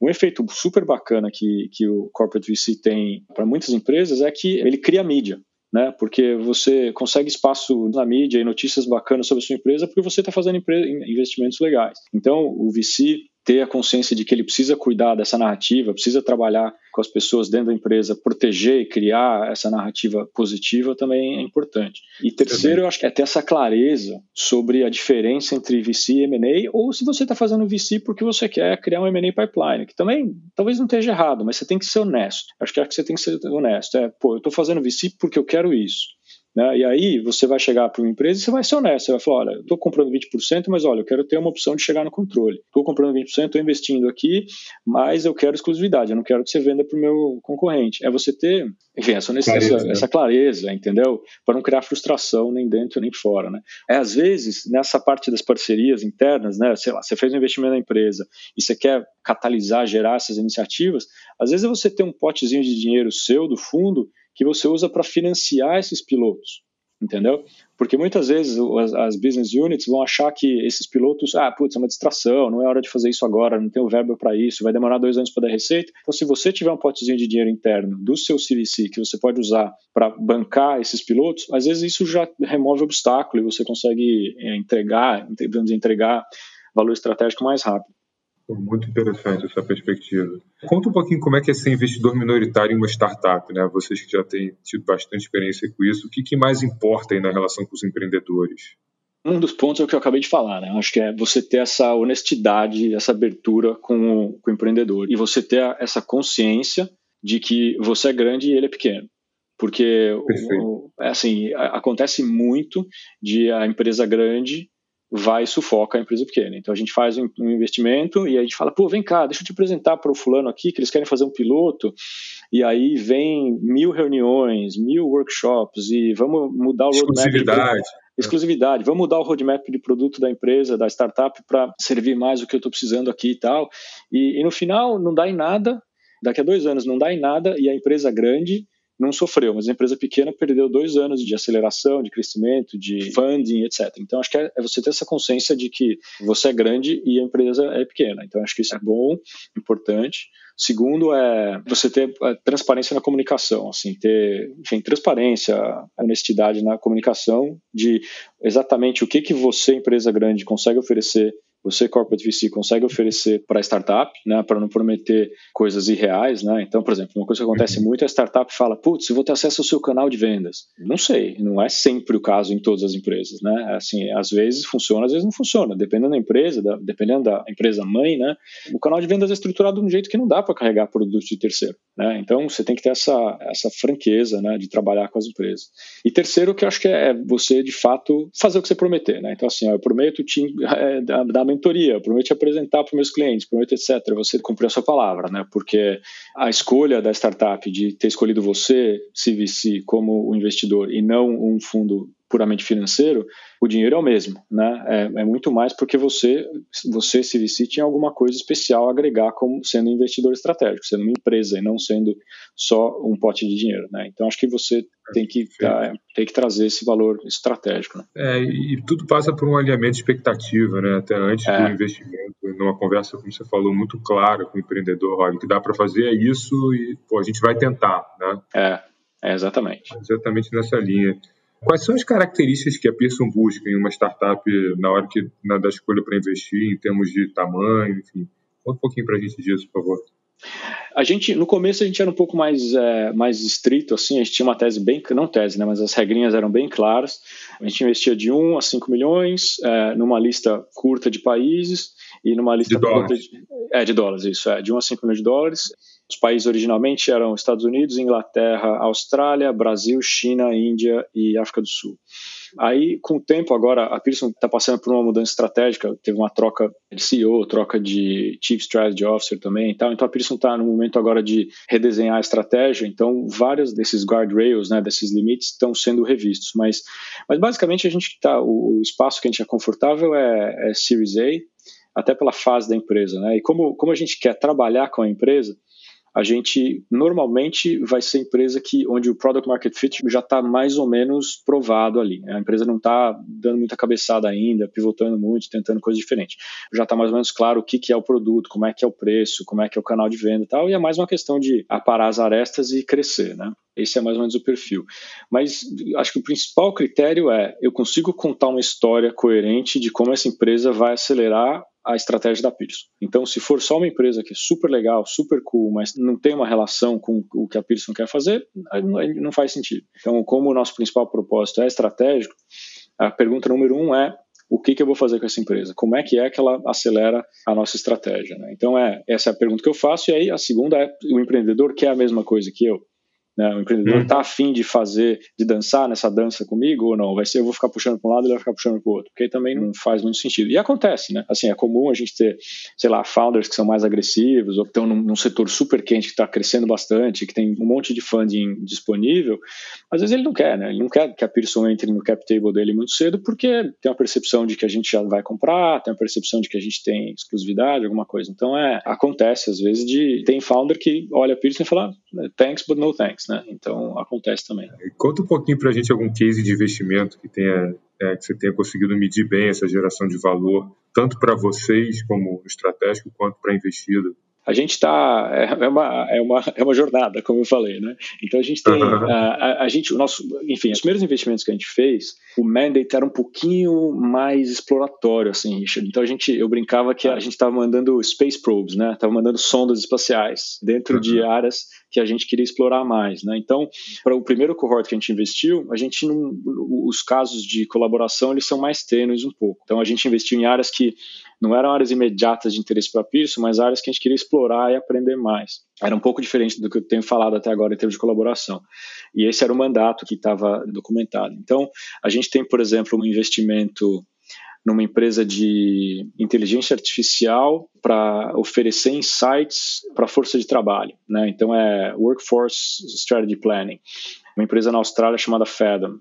um efeito super bacana que, que o Corporate VC tem para muitas empresas é que ele cria mídia. Né? Porque você consegue espaço na mídia e notícias bacanas sobre a sua empresa porque você está fazendo investimentos legais. Então, o VC ter a consciência de que ele precisa cuidar dessa narrativa, precisa trabalhar com as pessoas dentro da empresa, proteger e criar essa narrativa positiva também é importante. E terceiro, eu acho que é ter essa clareza sobre a diferença entre VC e M&A, ou se você está fazendo VC porque você quer criar um M&A pipeline, que também talvez não esteja errado, mas você tem que ser honesto. Acho que, acho que você tem que ser honesto. É, pô, eu estou fazendo VC porque eu quero isso. Né? E aí você vai chegar para uma empresa e você vai ser honesto, você vai falar, olha, estou comprando 20%, mas olha, eu quero ter uma opção de chegar no controle. Estou comprando 20%, estou investindo aqui, mas eu quero exclusividade, eu não quero que você venda para o meu concorrente. É você ter, enfim, essa, clareza, essa, essa clareza, entendeu? Para não criar frustração nem dentro nem fora. Né? É, às vezes, nessa parte das parcerias internas, né, sei lá, você fez um investimento na empresa e você quer catalisar, gerar essas iniciativas, às vezes é você ter um potezinho de dinheiro seu do fundo que você usa para financiar esses pilotos, entendeu? Porque muitas vezes as, as, business units vão achar que esses pilotos, ah, putz, é uma distração, não é hora de fazer isso agora, não tenho verba para isso, vai demorar dois anos para dar receita. Então, se você tiver um potezinho de dinheiro interno do seu CVC que você pode usar para bancar esses pilotos, às vezes isso já remove obstáculo e você consegue é, entregar, entregar valor estratégico mais rápido. Muito interessante essa perspectiva. Conta um pouquinho como é que é ser investidor minoritário em uma startup, né? Vocês que já têm tido bastante experiência com isso, o que, que mais importa aí na relação com os empreendedores? Um dos pontos é o que eu acabei de falar, né? Acho que é você ter essa honestidade, essa abertura com o, com o empreendedor e você ter essa consciência de que você é grande e ele é pequeno porque o, assim acontece muito de a empresa grande vai e sufoca a empresa pequena. Então a gente faz um, investimento e a gente fala, pô, vem cá, deixa eu te apresentar para o fulano aqui que eles querem fazer um piloto e aí vem mil reuniões, mil workshops e vamos mudar o roadmap. Exclusividade. Exclusividade, vamos mudar o roadmap de produto da empresa, da startup, para servir mais o que eu estou precisando aqui e tal. E, e no final não dá em nada, daqui a dois anos não dá em nada e a empresa grande não sofreu, mas a empresa pequena perdeu dois anos de aceleração, de crescimento, de funding, etc. Então, acho que é, é você ter essa consciência de que você é grande e a empresa é pequena. Então, acho que isso é bom, importante. Segundo é você ter é, transparência na comunicação, assim, ter, enfim, transparência, honestidade na comunicação de exatamente o que que você, empresa grande, consegue oferecer você, corporate VC, consegue oferecer para a startup, né, para não prometer coisas irreais, né? Então, por exemplo, uma coisa que acontece uhum. muito é a startup fala, putz, eu vou ter acesso ao seu canal de vendas. Não sei, não é sempre o caso em todas as empresas, né? Assim, às vezes funciona, às vezes não funciona, dependendo da empresa, da, dependendo da empresa mãe, né? O canal de vendas é estruturado de um jeito que não dá para carregar produtos de terceiro, né? Então, você tem que ter essa, essa franqueza, né, de trabalhar com as empresas. E terceiro, que eu acho que é você, de fato, fazer o que você prometer, né? Então, assim, ó, eu prometo te, é, dar mentoria, prometo apresentar para meus clientes, prometo etc. Você cumprir a sua palavra, né? Porque a escolha da startup de ter escolhido você, CVC, como o investidor e não um fundo puramente financeiro, o dinheiro é o mesmo, né? É, é, muito mais porque você, você CVC tinha alguma coisa especial a agregar como sendo investidor estratégico, sendo uma empresa e não sendo só um pote de dinheiro, né? Então acho que você tem que tá, tem que trazer esse valor estratégico. Né? É, e tudo passa por um alinhamento de expectativa, né? Até antes é. do investimento, numa conversa como você falou muito clara com o empreendedor, olha, o que dá para fazer é isso e pô, a gente vai tentar, né? É, é exatamente. Exatamente nessa linha. Quais são as características que a Pearson busca em uma startup na hora que, na, da escolha para investir, em termos de tamanho, enfim? Conta um pouquinho para a gente disso, por favor. A gente, no começo, a gente era um pouco mais, é, mais estrito, assim, a gente tinha uma tese bem, não tese, né, mas as regrinhas eram bem claras. A gente investia de 1 a 5 milhões, é, numa lista curta de países e numa lista de dólares. De, é, de dólares, isso, é, de 1 a 5 milhões de dólares. Os países originalmente eram Estados Unidos, Inglaterra, Austrália, Brasil, China, Índia e África do Sul. Aí, com o tempo, agora a Pearson está passando por uma mudança estratégica, teve uma troca de CEO, troca de Chief Strategy Officer também e tal. Então a Pearson está no momento agora de redesenhar a estratégia. Então, vários desses guardrails, né, desses limites, estão sendo revistos. Mas, mas basicamente a gente está, o, o espaço que a gente é confortável é, é Series A, até pela fase da empresa. Né? E como, como a gente quer trabalhar com a empresa, a gente normalmente vai ser empresa que onde o product market fit já está mais ou menos provado ali. A empresa não está dando muita cabeçada ainda, pivotando muito, tentando coisas diferentes. Já está mais ou menos claro o que, que é o produto, como é que é o preço, como é que é o canal de venda e tal, e é mais uma questão de aparar as arestas e crescer, né? Esse é mais ou menos o perfil. Mas acho que o principal critério é eu consigo contar uma história coerente de como essa empresa vai acelerar a estratégia da Pearson. Então, se for só uma empresa que é super legal, super cool, mas não tem uma relação com o que a Pearson quer fazer, não faz sentido. Então, como o nosso principal propósito é estratégico, a pergunta número um é o que, que eu vou fazer com essa empresa? Como é que é que ela acelera a nossa estratégia? Né? Então, é, essa é a pergunta que eu faço, e aí a segunda é, o empreendedor quer a mesma coisa que eu? Né? O empreendedor está hum. afim de fazer, de dançar nessa dança comigo ou não? Vai ser eu vou ficar puxando para um lado e ele vai ficar puxando para o outro, porque aí também não faz muito sentido. E acontece, né? Assim, é comum a gente ter, sei lá, founders que são mais agressivos ou que estão num, num setor super quente que está crescendo bastante, que tem um monte de funding disponível. Às vezes ele não quer, né? Ele não quer que a Pearson entre no cap table dele muito cedo porque tem uma percepção de que a gente já vai comprar, tem uma percepção de que a gente tem exclusividade, alguma coisa. Então, é, acontece às vezes de tem founder que olha a Pearson e fala thanks but no thanks né? Então acontece também. Conta um pouquinho para a gente algum case de investimento que tenha é, que você tenha conseguido medir bem essa geração de valor, tanto para vocês como estratégico quanto para investido a gente está é, é, uma, é, uma, é uma jornada, como eu falei, né? Então a gente tem a, a, a, gente o nosso, enfim, os primeiros investimentos que a gente fez, o mandate era um pouquinho mais exploratório, assim, Richard. Então a gente, eu brincava que a gente estava mandando space probes, né? Tava mandando sondas espaciais dentro uhum. de áreas que a gente queria explorar mais, né? Então, para o primeiro cohort que a gente investiu, a gente não, os casos de colaboração eles são mais tênues um pouco. Então a gente investiu em áreas que não eram áreas imediatas de interesse para Pearson, mas áreas que a gente queria explorar e aprender mais. Era um pouco diferente do que eu tenho falado até agora em termos de colaboração. E esse era o mandato que estava documentado. Então, a gente tem, por exemplo, um investimento numa empresa de inteligência artificial para oferecer insights para a força de trabalho. Né? Então, é Workforce Strategy Planning, uma empresa na Austrália chamada Fathom.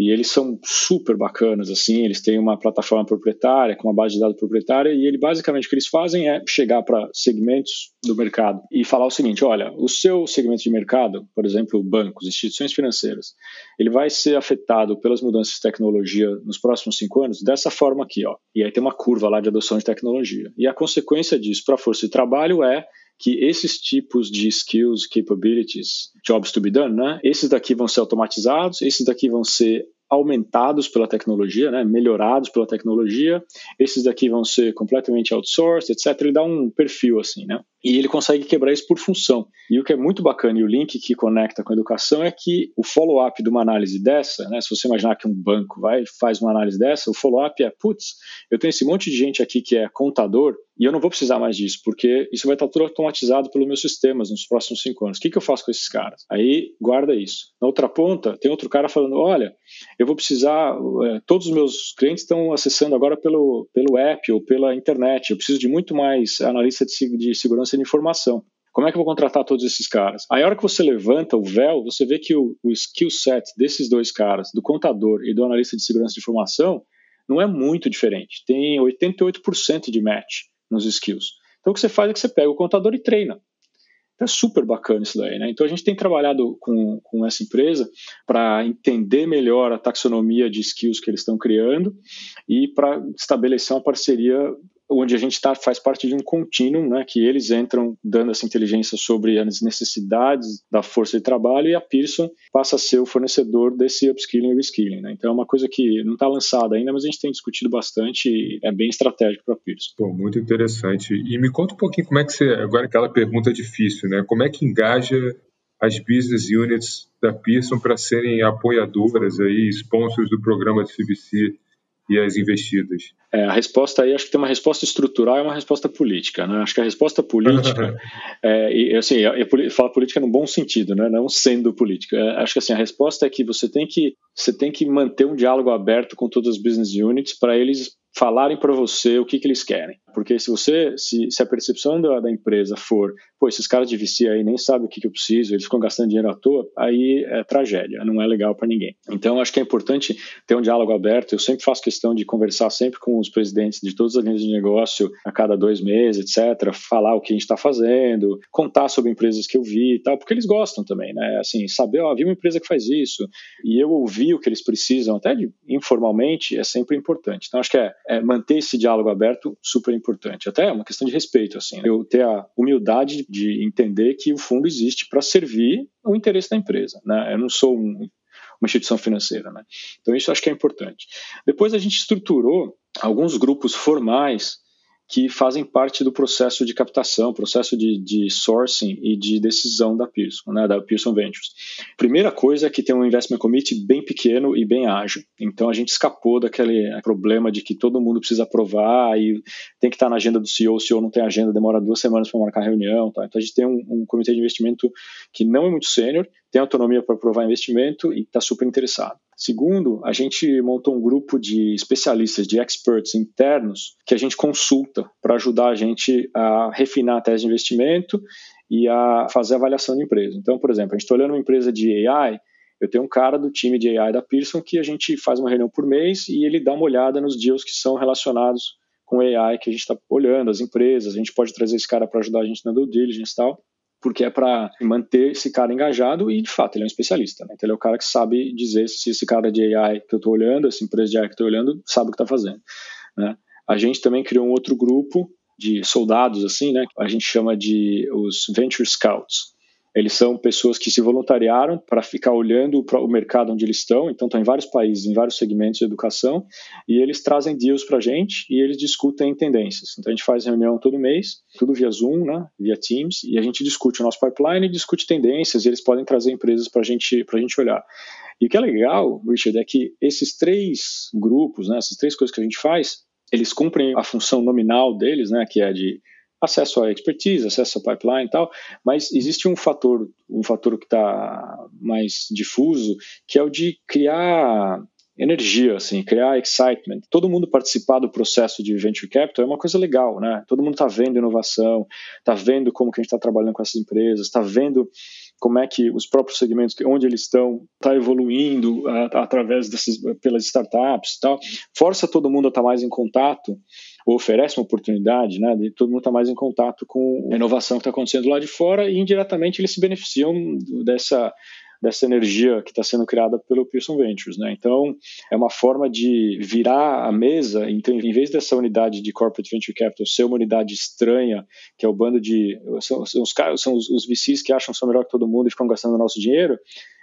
E eles são super bacanas, assim, eles têm uma plataforma proprietária, com uma base de dados proprietária, e ele basicamente o que eles fazem é chegar para segmentos do mercado e falar o seguinte: olha, o seu segmento de mercado, por exemplo, bancos, instituições financeiras, ele vai ser afetado pelas mudanças de tecnologia nos próximos cinco anos dessa forma aqui, ó. E aí tem uma curva lá de adoção de tecnologia. E a consequência disso para a força de trabalho é que esses tipos de skills, capabilities, jobs to be done, né? Esses daqui vão ser automatizados, esses daqui vão ser aumentados pela tecnologia, né, melhorados pela tecnologia, esses daqui vão ser completamente outsourced, etc. Ele dá um perfil assim, né? E ele consegue quebrar isso por função. E o que é muito bacana e o link que conecta com a educação é que o follow-up de uma análise dessa, né, se você imaginar que um banco vai faz uma análise dessa, o follow-up é, putz, eu tenho esse monte de gente aqui que é contador e eu não vou precisar mais disso, porque isso vai estar tudo automatizado pelos meus sistemas nos próximos cinco anos. O que, que eu faço com esses caras? Aí guarda isso. Na outra ponta, tem outro cara falando, olha, eu vou precisar, é, todos os meus clientes estão acessando agora pelo, pelo app ou pela internet, eu preciso de muito mais analista de, de segurança de informação. Como é que eu vou contratar todos esses caras? Aí a hora que você levanta o véu, você vê que o, o skill set desses dois caras, do contador e do analista de segurança de informação, não é muito diferente. Tem 88% de match nos skills. Então o que você faz é que você pega o contador e treina. Então é super bacana isso daí, né? Então a gente tem trabalhado com, com essa empresa para entender melhor a taxonomia de skills que eles estão criando e para estabelecer uma parceria onde a gente tá, faz parte de um contínuo, né, que eles entram dando essa inteligência sobre as necessidades da força de trabalho e a Pearson passa a ser o fornecedor desse upskilling e reskilling. Né? Então é uma coisa que não está lançada ainda, mas a gente tem discutido bastante e é bem estratégico para a Pearson. Pô, muito interessante. E me conta um pouquinho como é que você, agora aquela pergunta difícil, né? Como é que engaja as business units da Pearson para serem apoiadoras aí, sponsors do programa de CBC e as investidas? É, a resposta aí, acho que tem uma resposta estrutural e uma resposta política. Né? Acho que a resposta política, é, e, assim, eu, eu falo política no bom sentido, né? não sendo política. É, acho que assim, a resposta é que você tem que, você tem que manter um diálogo aberto com todas as business units para eles falarem para você o que, que eles querem. Porque se você, se, se a percepção da, da, empresa for, pô, esses caras de VC aí nem sabem o que, que eu preciso, eles ficam gastando dinheiro à toa, aí é tragédia, não é legal para ninguém. Então, acho que é importante ter um diálogo aberto. Eu sempre faço questão de conversar sempre com os presidentes de todas as linhas de negócio a cada dois meses, etc. Falar o que a gente está fazendo, contar sobre empresas que eu vi e tal, porque eles gostam também, né? Assim, saber, ó, vi uma empresa que faz isso e eu ouvi o que eles precisam, até de, informalmente, é sempre importante. Então, acho que é é, manter esse diálogo aberto super importante. Até é uma questão de respeito, assim. Eu ter a humildade de entender que o fundo existe para servir o interesse da empresa, né? Eu não sou um, uma instituição financeira, né? Então isso acho que é importante. Depois a gente estruturou alguns grupos formais que fazem parte do processo de captação, processo de, de sourcing e de decisão da Pearson, né, da Pearson Ventures. Primeira coisa é que tem um investment committee bem pequeno e bem ágil. Então a gente escapou daquele problema de que todo mundo precisa aprovar e tem que estar na agenda do CEO, o CEO não tem agenda, demora duas semanas para marcar reunião. Tá? Então a gente tem um, um comitê de investimento que não é muito sênior, tem autonomia para aprovar investimento e está super interessado. Segundo, a gente montou um grupo de especialistas, de experts internos, que a gente consulta para ajudar a gente a refinar a tese de investimento e a fazer a avaliação de empresa. Então, por exemplo, a gente está olhando uma empresa de AI, eu tenho um cara do time de AI da Pearson que a gente faz uma reunião por mês e ele dá uma olhada nos deals que são relacionados com AI que a gente está olhando, as empresas, a gente pode trazer esse cara para ajudar a gente na due diligence e tal porque é para manter esse cara engajado e, de fato, ele é um especialista. Né? Então, ele é o cara que sabe dizer se esse cara de AI que eu estou olhando, essa empresa de AI que eu estou olhando, sabe o que está fazendo. Né? A gente também criou um outro grupo de soldados, assim, né? A gente chama de os Venture Scouts. Eles são pessoas que se voluntariaram para ficar olhando o mercado onde eles estão, então estão em vários países, em vários segmentos de educação, e eles trazem deals para a gente e eles discutem tendências. Então a gente faz reunião todo mês, tudo via Zoom, né, via Teams, e a gente discute o nosso pipeline e discute tendências, e eles podem trazer empresas para gente, a gente olhar. E o que é legal, Richard, é que esses três grupos, né, essas três coisas que a gente faz, eles cumprem a função nominal deles, né, que é de acesso à expertise, acesso ao pipeline e tal, mas existe um fator, um fator que está mais difuso, que é o de criar energia, assim, criar excitement. Todo mundo participar do processo de venture capital é uma coisa legal, né? Todo mundo está vendo inovação, está vendo como que a gente está trabalhando com essas empresas, está vendo como é que os próprios segmentos, onde eles estão, está evoluindo através dessas, pelas startups e tal. Força todo mundo a estar tá mais em contato ou oferece uma oportunidade, né, de todo mundo estar tá mais em contato com a inovação que está acontecendo lá de fora e indiretamente eles se beneficiam dessa dessa energia que está sendo criada pelo Pearson Ventures, né? Então é uma forma de virar a mesa, então, em vez dessa unidade de corporate venture capital ser uma unidade estranha, que é o bando de são, são os são os, os VCs que acham que são melhor que todo mundo e ficam gastando nosso dinheiro,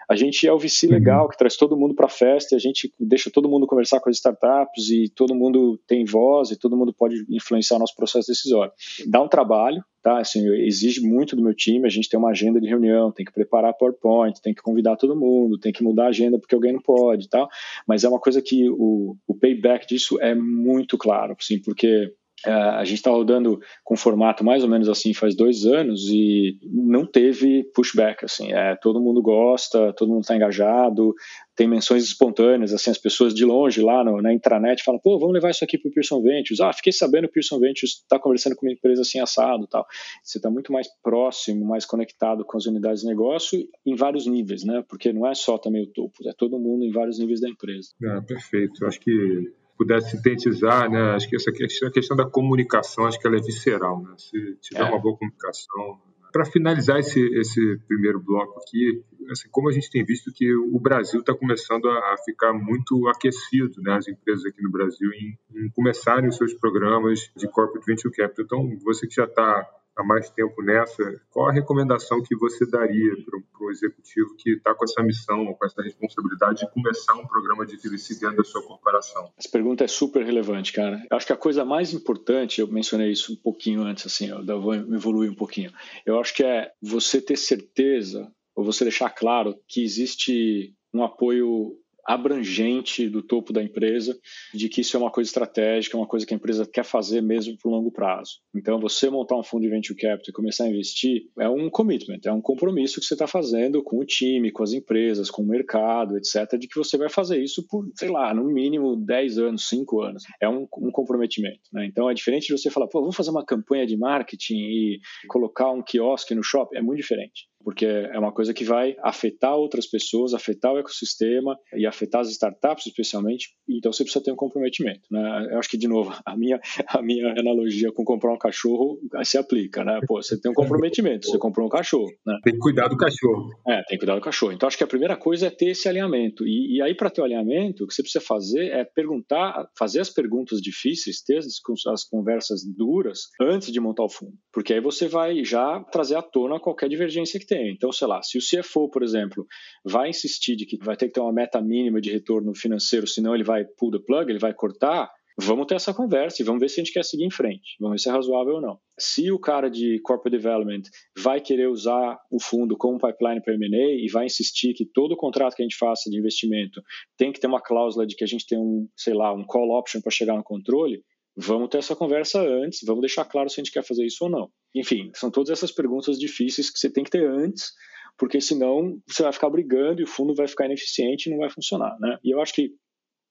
a gente é o VC uhum. legal, que traz todo mundo para a festa, e a gente deixa todo mundo conversar com as startups e todo mundo tem voz e todo mundo pode influenciar o nosso processo decisório. Dá um trabalho, tá? Assim, exige muito do meu time, a gente tem uma agenda de reunião, tem que preparar PowerPoint, tem que convidar todo mundo, tem que mudar a agenda porque alguém não pode, tal. Mas é uma coisa que o, o payback disso é muito claro, assim, porque a gente está rodando com formato mais ou menos assim faz dois anos e não teve pushback assim. É todo mundo gosta todo mundo está engajado tem menções espontâneas assim as pessoas de longe lá no, na intranet falam pô vamos levar isso aqui para o Pearson Ventures. Ah fiquei sabendo que o Pearson Ventures está conversando com uma empresa assim assado tal. Você está muito mais próximo mais conectado com as unidades de negócio em vários níveis né? Porque não é só também o topo é todo mundo em vários níveis da empresa. Ah, perfeito. Acho que pudesse sintetizar, né, acho que essa questão, a questão da comunicação, acho que ela é visceral, né? Se tiver é. uma boa comunicação. Para finalizar esse, esse primeiro bloco aqui, assim, como a gente tem visto que o Brasil está começando a, a, ficar muito aquecido, né, as empresas aqui no Brasil, em, em começarem os seus programas de Corporate Venture Capital. Então, você que já está há mais tempo nessa, qual a recomendação que você daria para o executivo que está com essa missão, com essa responsabilidade de começar um programa de VC dentro da sua corporação? Essa pergunta é super relevante, cara. Eu acho que a coisa mais importante, eu mencionei isso um pouquinho antes, assim, eu vou evoluir um pouquinho. Eu acho que é você ter certeza, ou você deixar claro que existe um apoio abrangente do topo da empresa de que isso é uma coisa estratégica, é uma coisa que a empresa quer fazer mesmo por longo prazo. Então, você montar um fundo de venture capital e começar a investir é um commitment, é um compromisso que você está fazendo com o time, com as empresas, com o mercado, etc., de que você vai fazer isso por, sei lá, no mínimo 10 anos, 5 anos. É um, um comprometimento. Né? Então, é diferente de você falar, pô, vamos fazer uma campanha de marketing e colocar um quiosque no shopping. É muito diferente porque é uma coisa que vai afetar outras pessoas, afetar o ecossistema e afetar as startups especialmente. Então você precisa ter um comprometimento, né? Eu acho que de novo a minha a minha analogia com comprar um cachorro se aplica, né? Pô, você tem um comprometimento, você comprou um cachorro, né? Tem que cuidar do cachorro. É, tem que cuidar do cachorro. Então acho que a primeira coisa é ter esse alinhamento e, e aí para ter o alinhamento o que você precisa fazer é perguntar, fazer as perguntas difíceis, ter as, as conversas duras antes de montar o fundo, porque aí você vai já trazer à tona qualquer divergência que tem tem. Então, sei lá, se o CFO, por exemplo, vai insistir de que vai ter que ter uma meta mínima de retorno financeiro, senão ele vai pull the plug, ele vai cortar, vamos ter essa conversa e vamos ver se a gente quer seguir em frente, vamos ver se é razoável ou não. Se o cara de corporate development vai querer usar o fundo como pipeline para M&A e vai insistir que todo contrato que a gente faça de investimento tem que ter uma cláusula de que a gente tem um, sei lá, um call option para chegar no controle, Vamos ter essa conversa antes, vamos deixar claro se a gente quer fazer isso ou não. Enfim, são todas essas perguntas difíceis que você tem que ter antes, porque senão você vai ficar brigando e o fundo vai ficar ineficiente e não vai funcionar. Né? E eu acho que,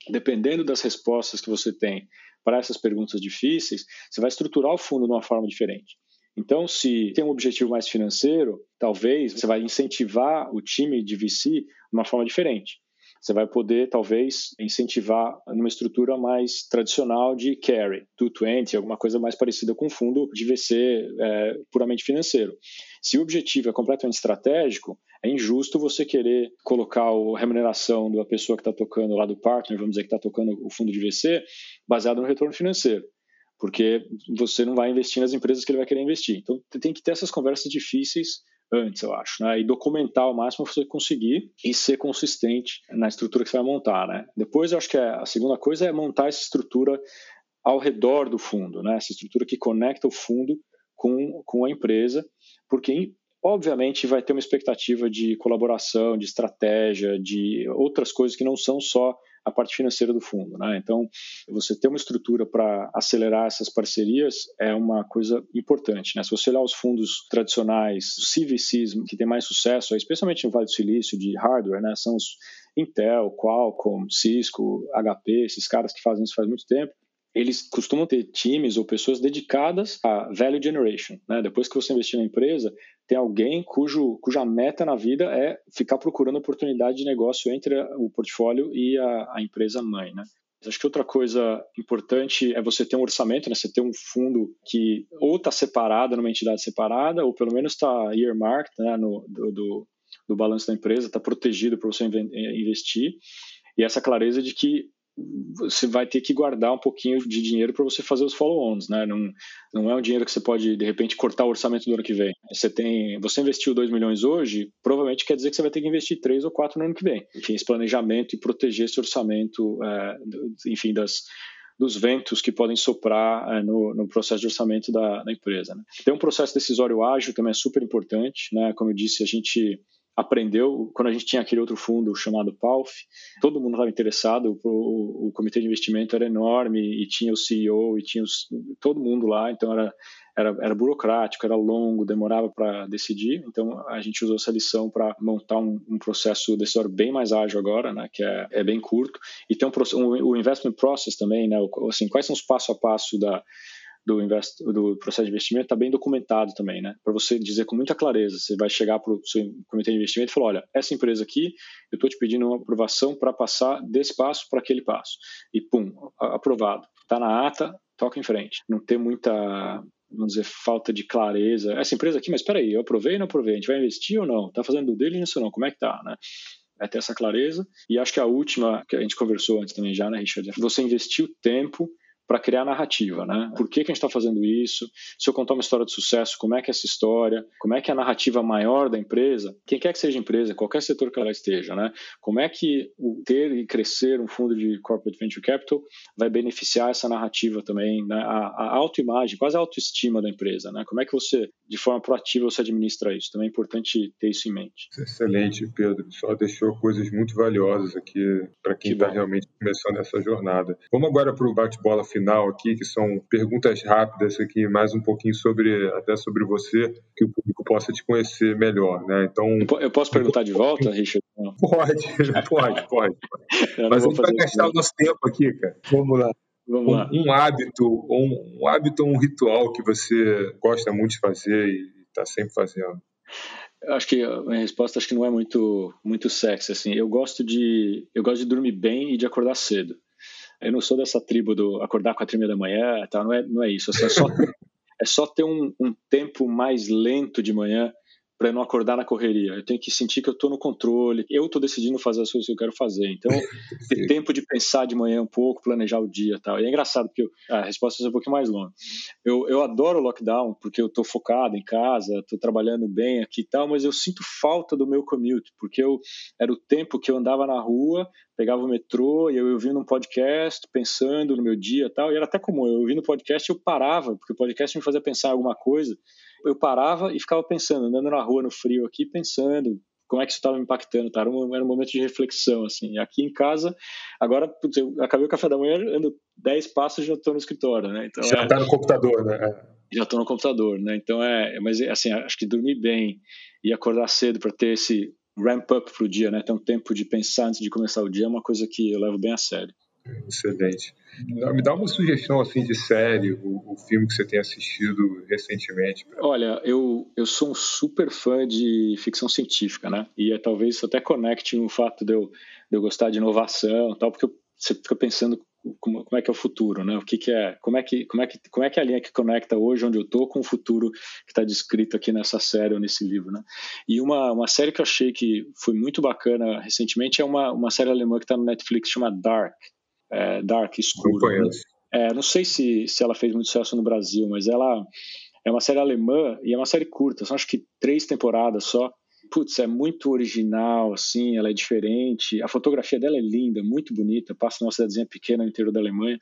dependendo das respostas que você tem para essas perguntas difíceis, você vai estruturar o fundo de uma forma diferente. Então, se tem um objetivo mais financeiro, talvez você vai incentivar o time de VC de uma forma diferente você vai poder talvez incentivar numa estrutura mais tradicional de carry, 220, alguma coisa mais parecida com fundo de VC é, puramente financeiro. Se o objetivo é completamente estratégico, é injusto você querer colocar a remuneração da pessoa que está tocando lá do partner, vamos dizer que está tocando o fundo de VC, baseado no retorno financeiro porque você não vai investir nas empresas que ele vai querer investir. Então, tem que ter essas conversas difíceis antes, eu acho, né? E documentar o máximo que você conseguir e ser consistente na estrutura que você vai montar, né? Depois, eu acho que a segunda coisa é montar essa estrutura ao redor do fundo, né? Essa estrutura que conecta o fundo com, com a empresa, porque obviamente vai ter uma expectativa de colaboração, de estratégia, de outras coisas que não são só a parte financeira do fundo. Né? Então, você ter uma estrutura para acelerar essas parcerias é uma coisa importante. Né? Se você olhar os fundos tradicionais, os CVCs que têm mais sucesso, especialmente no Vale do Silício, de hardware, né? são os Intel, Qualcomm, Cisco, HP, esses caras que fazem isso faz muito tempo, eles costumam ter times ou pessoas dedicadas a value generation. Né? Depois que você investir na empresa, tem alguém cujo, cuja meta na vida é ficar procurando oportunidade de negócio entre o portfólio e a, a empresa mãe. Né? Acho que outra coisa importante é você ter um orçamento, né? você ter um fundo que ou está separado numa entidade separada, ou pelo menos está earmarked né? no, do, do, do balanço da empresa, está protegido para você investir. E essa clareza de que você vai ter que guardar um pouquinho de dinheiro para você fazer os follow-ons, né? Não, não é um dinheiro que você pode de repente cortar o orçamento do ano que vem. Você tem, você investiu 2 milhões hoje, provavelmente quer dizer que você vai ter que investir 3 ou 4 no ano que vem. Enfim, esse planejamento e proteger esse orçamento, é, enfim, das dos ventos que podem soprar é, no, no, processo de orçamento da, da empresa. Né? Tem um processo decisório ágil também é super importante, né? Como eu disse, a gente aprendeu, quando a gente tinha aquele outro fundo chamado PALF, todo mundo estava interessado, o, o, comitê de investimento era enorme e tinha o CEO e tinha os, todo mundo lá, então era, era, era burocrático, era longo, demorava para decidir, então a gente usou essa lição para montar um, um, processo decisório bem mais ágil agora, né, que é, é bem curto, e tem um, um, o investment process também, né, assim, quais são os passo a passo da do, invest, do processo de investimento está bem documentado também, né? Para você dizer com muita clareza, você vai chegar para o seu comitê de investimento e falar, olha, essa empresa aqui, eu estou te pedindo uma aprovação para passar desse passo para aquele passo. E pum, aprovado. Está na ata, toca em frente. Não ter muita, vamos dizer, falta de clareza. Essa empresa aqui, mas espera aí, eu aprovei ou não aprovei? A gente vai investir ou não? Está fazendo dele ou não? Como é que tá, né? É ter essa clareza. E acho que a última, que a gente conversou antes também já, né, Richard? Você investir o tempo para criar narrativa, né? Por que, que a gente está fazendo isso? Se eu contar uma história de sucesso, como é que é essa história? Como é que é a narrativa maior da empresa? Quem quer que seja empresa, qualquer setor que ela esteja, né? Como é que o ter e crescer um fundo de corporate venture capital vai beneficiar essa narrativa também, né? A, a autoimagem, quase a autoestima da empresa, né? Como é que você, de forma proativa, você administra isso? Também é importante ter isso em mente. Excelente, Pedro. Só deixou coisas muito valiosas aqui para quem está realmente começando essa jornada. Vamos agora para o bate-bola final aqui, que são perguntas rápidas aqui, mais um pouquinho sobre até sobre você, que o público possa te conhecer melhor, né? Então, eu posso perguntar de volta, Richard? Pode, pode, pode. Mas a gente vai gastar o nosso tempo aqui, cara. Vamos lá. Vamos um, lá. um hábito, um, um hábito, um ritual que você gosta muito de fazer e está sempre fazendo. Acho que a minha resposta acho que não é muito muito sexy assim. Eu gosto de eu gosto de dormir bem e de acordar cedo. Eu não sou dessa tribo do acordar quatro e meia da manhã, tá? Não é, não é isso. É, só, é só ter um, um tempo mais lento de manhã para não acordar na correria. Eu tenho que sentir que eu estou no controle, eu estou decidindo fazer as coisas que eu quero fazer. Então, ter tempo de pensar de manhã um pouco, planejar o dia tal. E é engraçado, porque eu, a resposta é um pouquinho mais longa. Eu, eu adoro o lockdown, porque eu estou focado em casa, estou trabalhando bem aqui e tal, mas eu sinto falta do meu commute, porque eu, era o tempo que eu andava na rua, pegava o metrô e eu ouvindo um podcast, pensando no meu dia e tal. E era até comum, eu ouvindo podcast eu parava, porque o podcast me fazia pensar em alguma coisa eu parava e ficava pensando, andando na rua no frio aqui, pensando como é que isso estava me impactando, tá? Era um, era um momento de reflexão, assim. Aqui em casa, agora, putz, eu acabei o café da manhã, ando 10 passos e já estou no escritório, né? Então, já está é, no computador, né? Já estou no computador, né? Então, é, mas assim, acho que dormir bem e acordar cedo para ter esse ramp up para o dia, né? Ter um tempo de pensar antes de começar o dia é uma coisa que eu levo bem a sério. Excelente. Me dá uma sugestão assim de série, o, o filme que você tem assistido recentemente. Olha, eu, eu sou um super fã de ficção científica, né? E é, talvez até conecte no fato de eu, de eu gostar de inovação tal, porque você fica pensando como, como, é que é o futuro, né? O que, que é, como é que, como é que, como é que é a linha que conecta hoje onde eu estou com o futuro que está descrito aqui nessa série ou nesse livro, né? E uma, uma série que eu achei que foi muito bacana recentemente é uma, uma série alemã que está no Netflix chamada Dark, é, dark, escuro. Não, né? é, não sei se, se ela fez muito sucesso no Brasil, mas ela é uma série alemã e é uma série curta, são acho que três temporadas só. Putz, é muito original, assim, ela é diferente. A fotografia dela é linda, muito bonita. Passa numa cidadezinha pequena no interior da Alemanha.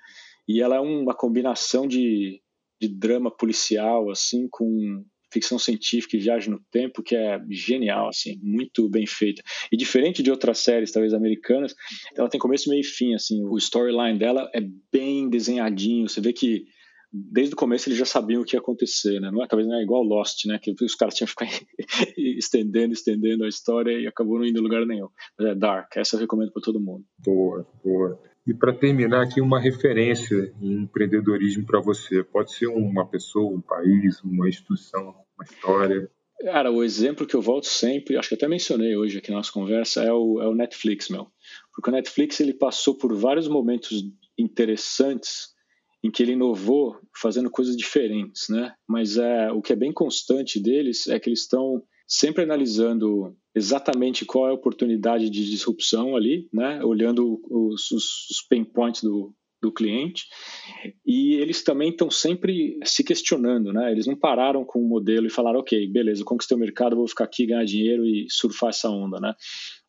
E ela é uma combinação de, de drama policial, assim, com ficção científica e viagem no tempo que é genial, assim, muito bem feita. E diferente de outras séries, talvez americanas, ela tem começo, meio e fim, assim, o storyline dela é bem desenhadinho, você vê que desde o começo eles já sabiam o que ia acontecer, né? Não é, talvez não é igual Lost, né? Que os caras tinham que ficar estendendo, estendendo a história e acabou não indo em lugar nenhum. Mas é Dark, essa eu recomendo para todo mundo. Boa, boa. E para terminar aqui, uma referência em empreendedorismo para você. Pode ser uma pessoa, um país, uma instituição, história. Cara, o exemplo que eu volto sempre, acho que até mencionei hoje aqui na nossa conversa, é o, é o Netflix, meu. Porque o Netflix ele passou por vários momentos interessantes em que ele inovou fazendo coisas diferentes, né? Mas é o que é bem constante deles é que eles estão sempre analisando exatamente qual é a oportunidade de disrupção ali, né? Olhando os, os pain points do, do cliente. E eles também estão sempre se questionando, né? Eles não pararam com o modelo e falaram, ok, beleza, conquistei o mercado, vou ficar aqui, ganhar dinheiro e surfar essa onda, né?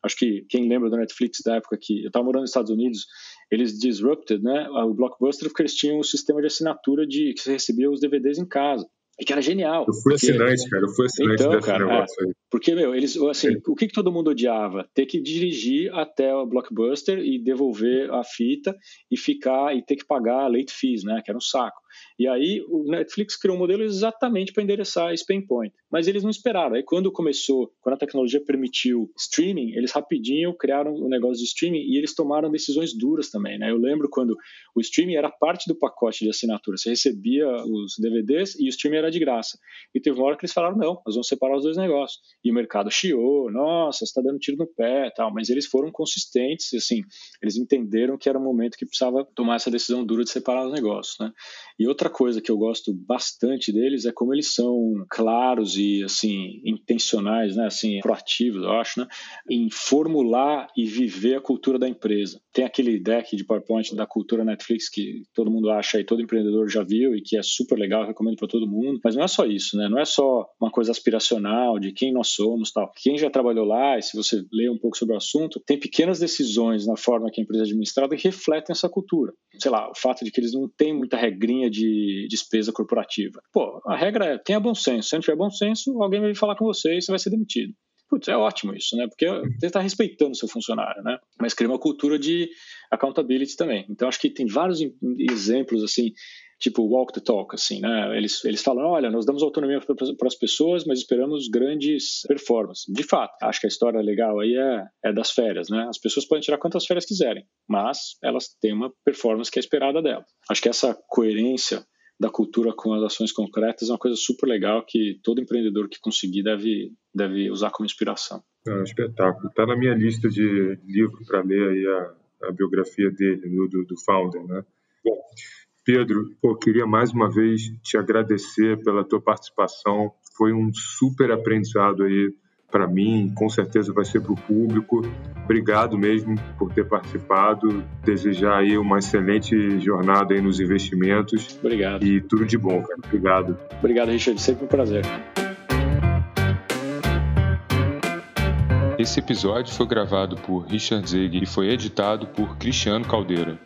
Acho que quem lembra do Netflix da época que eu estava morando nos Estados Unidos, eles disrupted, né? O Blockbuster porque eles tinham um sistema de assinatura de que você recebia os DVDs em casa. E que era genial. Eu fui porque... assinante, cara. Eu fui assinante então, desse cara, negócio é, aí. Porque, meu, eles, assim, é. o que, que todo mundo odiava? Ter que dirigir até o Blockbuster e devolver a fita e ficar e ter que pagar late fees, né? Que era um saco. E aí o Netflix criou um modelo exatamente para endereçar esse pain point. Mas eles não esperaram. Aí quando começou, quando a tecnologia permitiu streaming, eles rapidinho criaram o um negócio de streaming e eles tomaram decisões duras também, né? Eu lembro quando o streaming era parte do pacote de assinatura. Você recebia os DVDs e o streaming era de graça. E teve uma hora que eles falaram, não, nós vamos separar os dois negócios. E o mercado chiou, nossa, está dando tiro no pé tal. Mas eles foram consistentes, assim, eles entenderam que era um momento que precisava tomar essa decisão dura de separar os negócios, né? E Outra coisa que eu gosto bastante deles é como eles são claros e assim intencionais, né, assim proativos, eu acho, né, em formular e viver a cultura da empresa. Tem aquele deck de PowerPoint da cultura Netflix que todo mundo acha e todo empreendedor já viu e que é super legal, recomendo para todo mundo. Mas não é só isso, né? Não é só uma coisa aspiracional de quem nós somos, tal. Quem já trabalhou lá e se você lê um pouco sobre o assunto, tem pequenas decisões na forma que a empresa é administrada que refletem essa cultura. Sei lá, o fato de que eles não têm muita regrinha de despesa corporativa. Pô, a regra é tenha bom senso. Se não tiver bom senso, alguém vai falar com você e você vai ser demitido. Putz, é ótimo isso, né? Porque você está respeitando o seu funcionário, né? Mas cria uma cultura de accountability também. Então, acho que tem vários exemplos, assim, tipo walk the talk, assim, né? Eles, eles falam, olha, nós damos autonomia para as pessoas, mas esperamos grandes performances. De fato, acho que a história legal aí é, é das férias, né? As pessoas podem tirar quantas férias quiserem, mas elas têm uma performance que é esperada delas. Acho que essa coerência da cultura com as ações concretas é uma coisa super legal que todo empreendedor que conseguir deve, deve usar como inspiração. É espetáculo. Está na minha lista de livro para ler aí a, a biografia dele, do, do founder, né? Bom, Pedro, pô, queria mais uma vez te agradecer pela tua participação. Foi um super aprendizado aí para mim, com certeza vai ser para o público. Obrigado mesmo por ter participado. Desejar aí uma excelente jornada aí nos investimentos. Obrigado. E tudo de bom, cara. Obrigado. Obrigado, Richard. Sempre um prazer. Esse episódio foi gravado por Richard Zeg e foi editado por Cristiano Caldeira.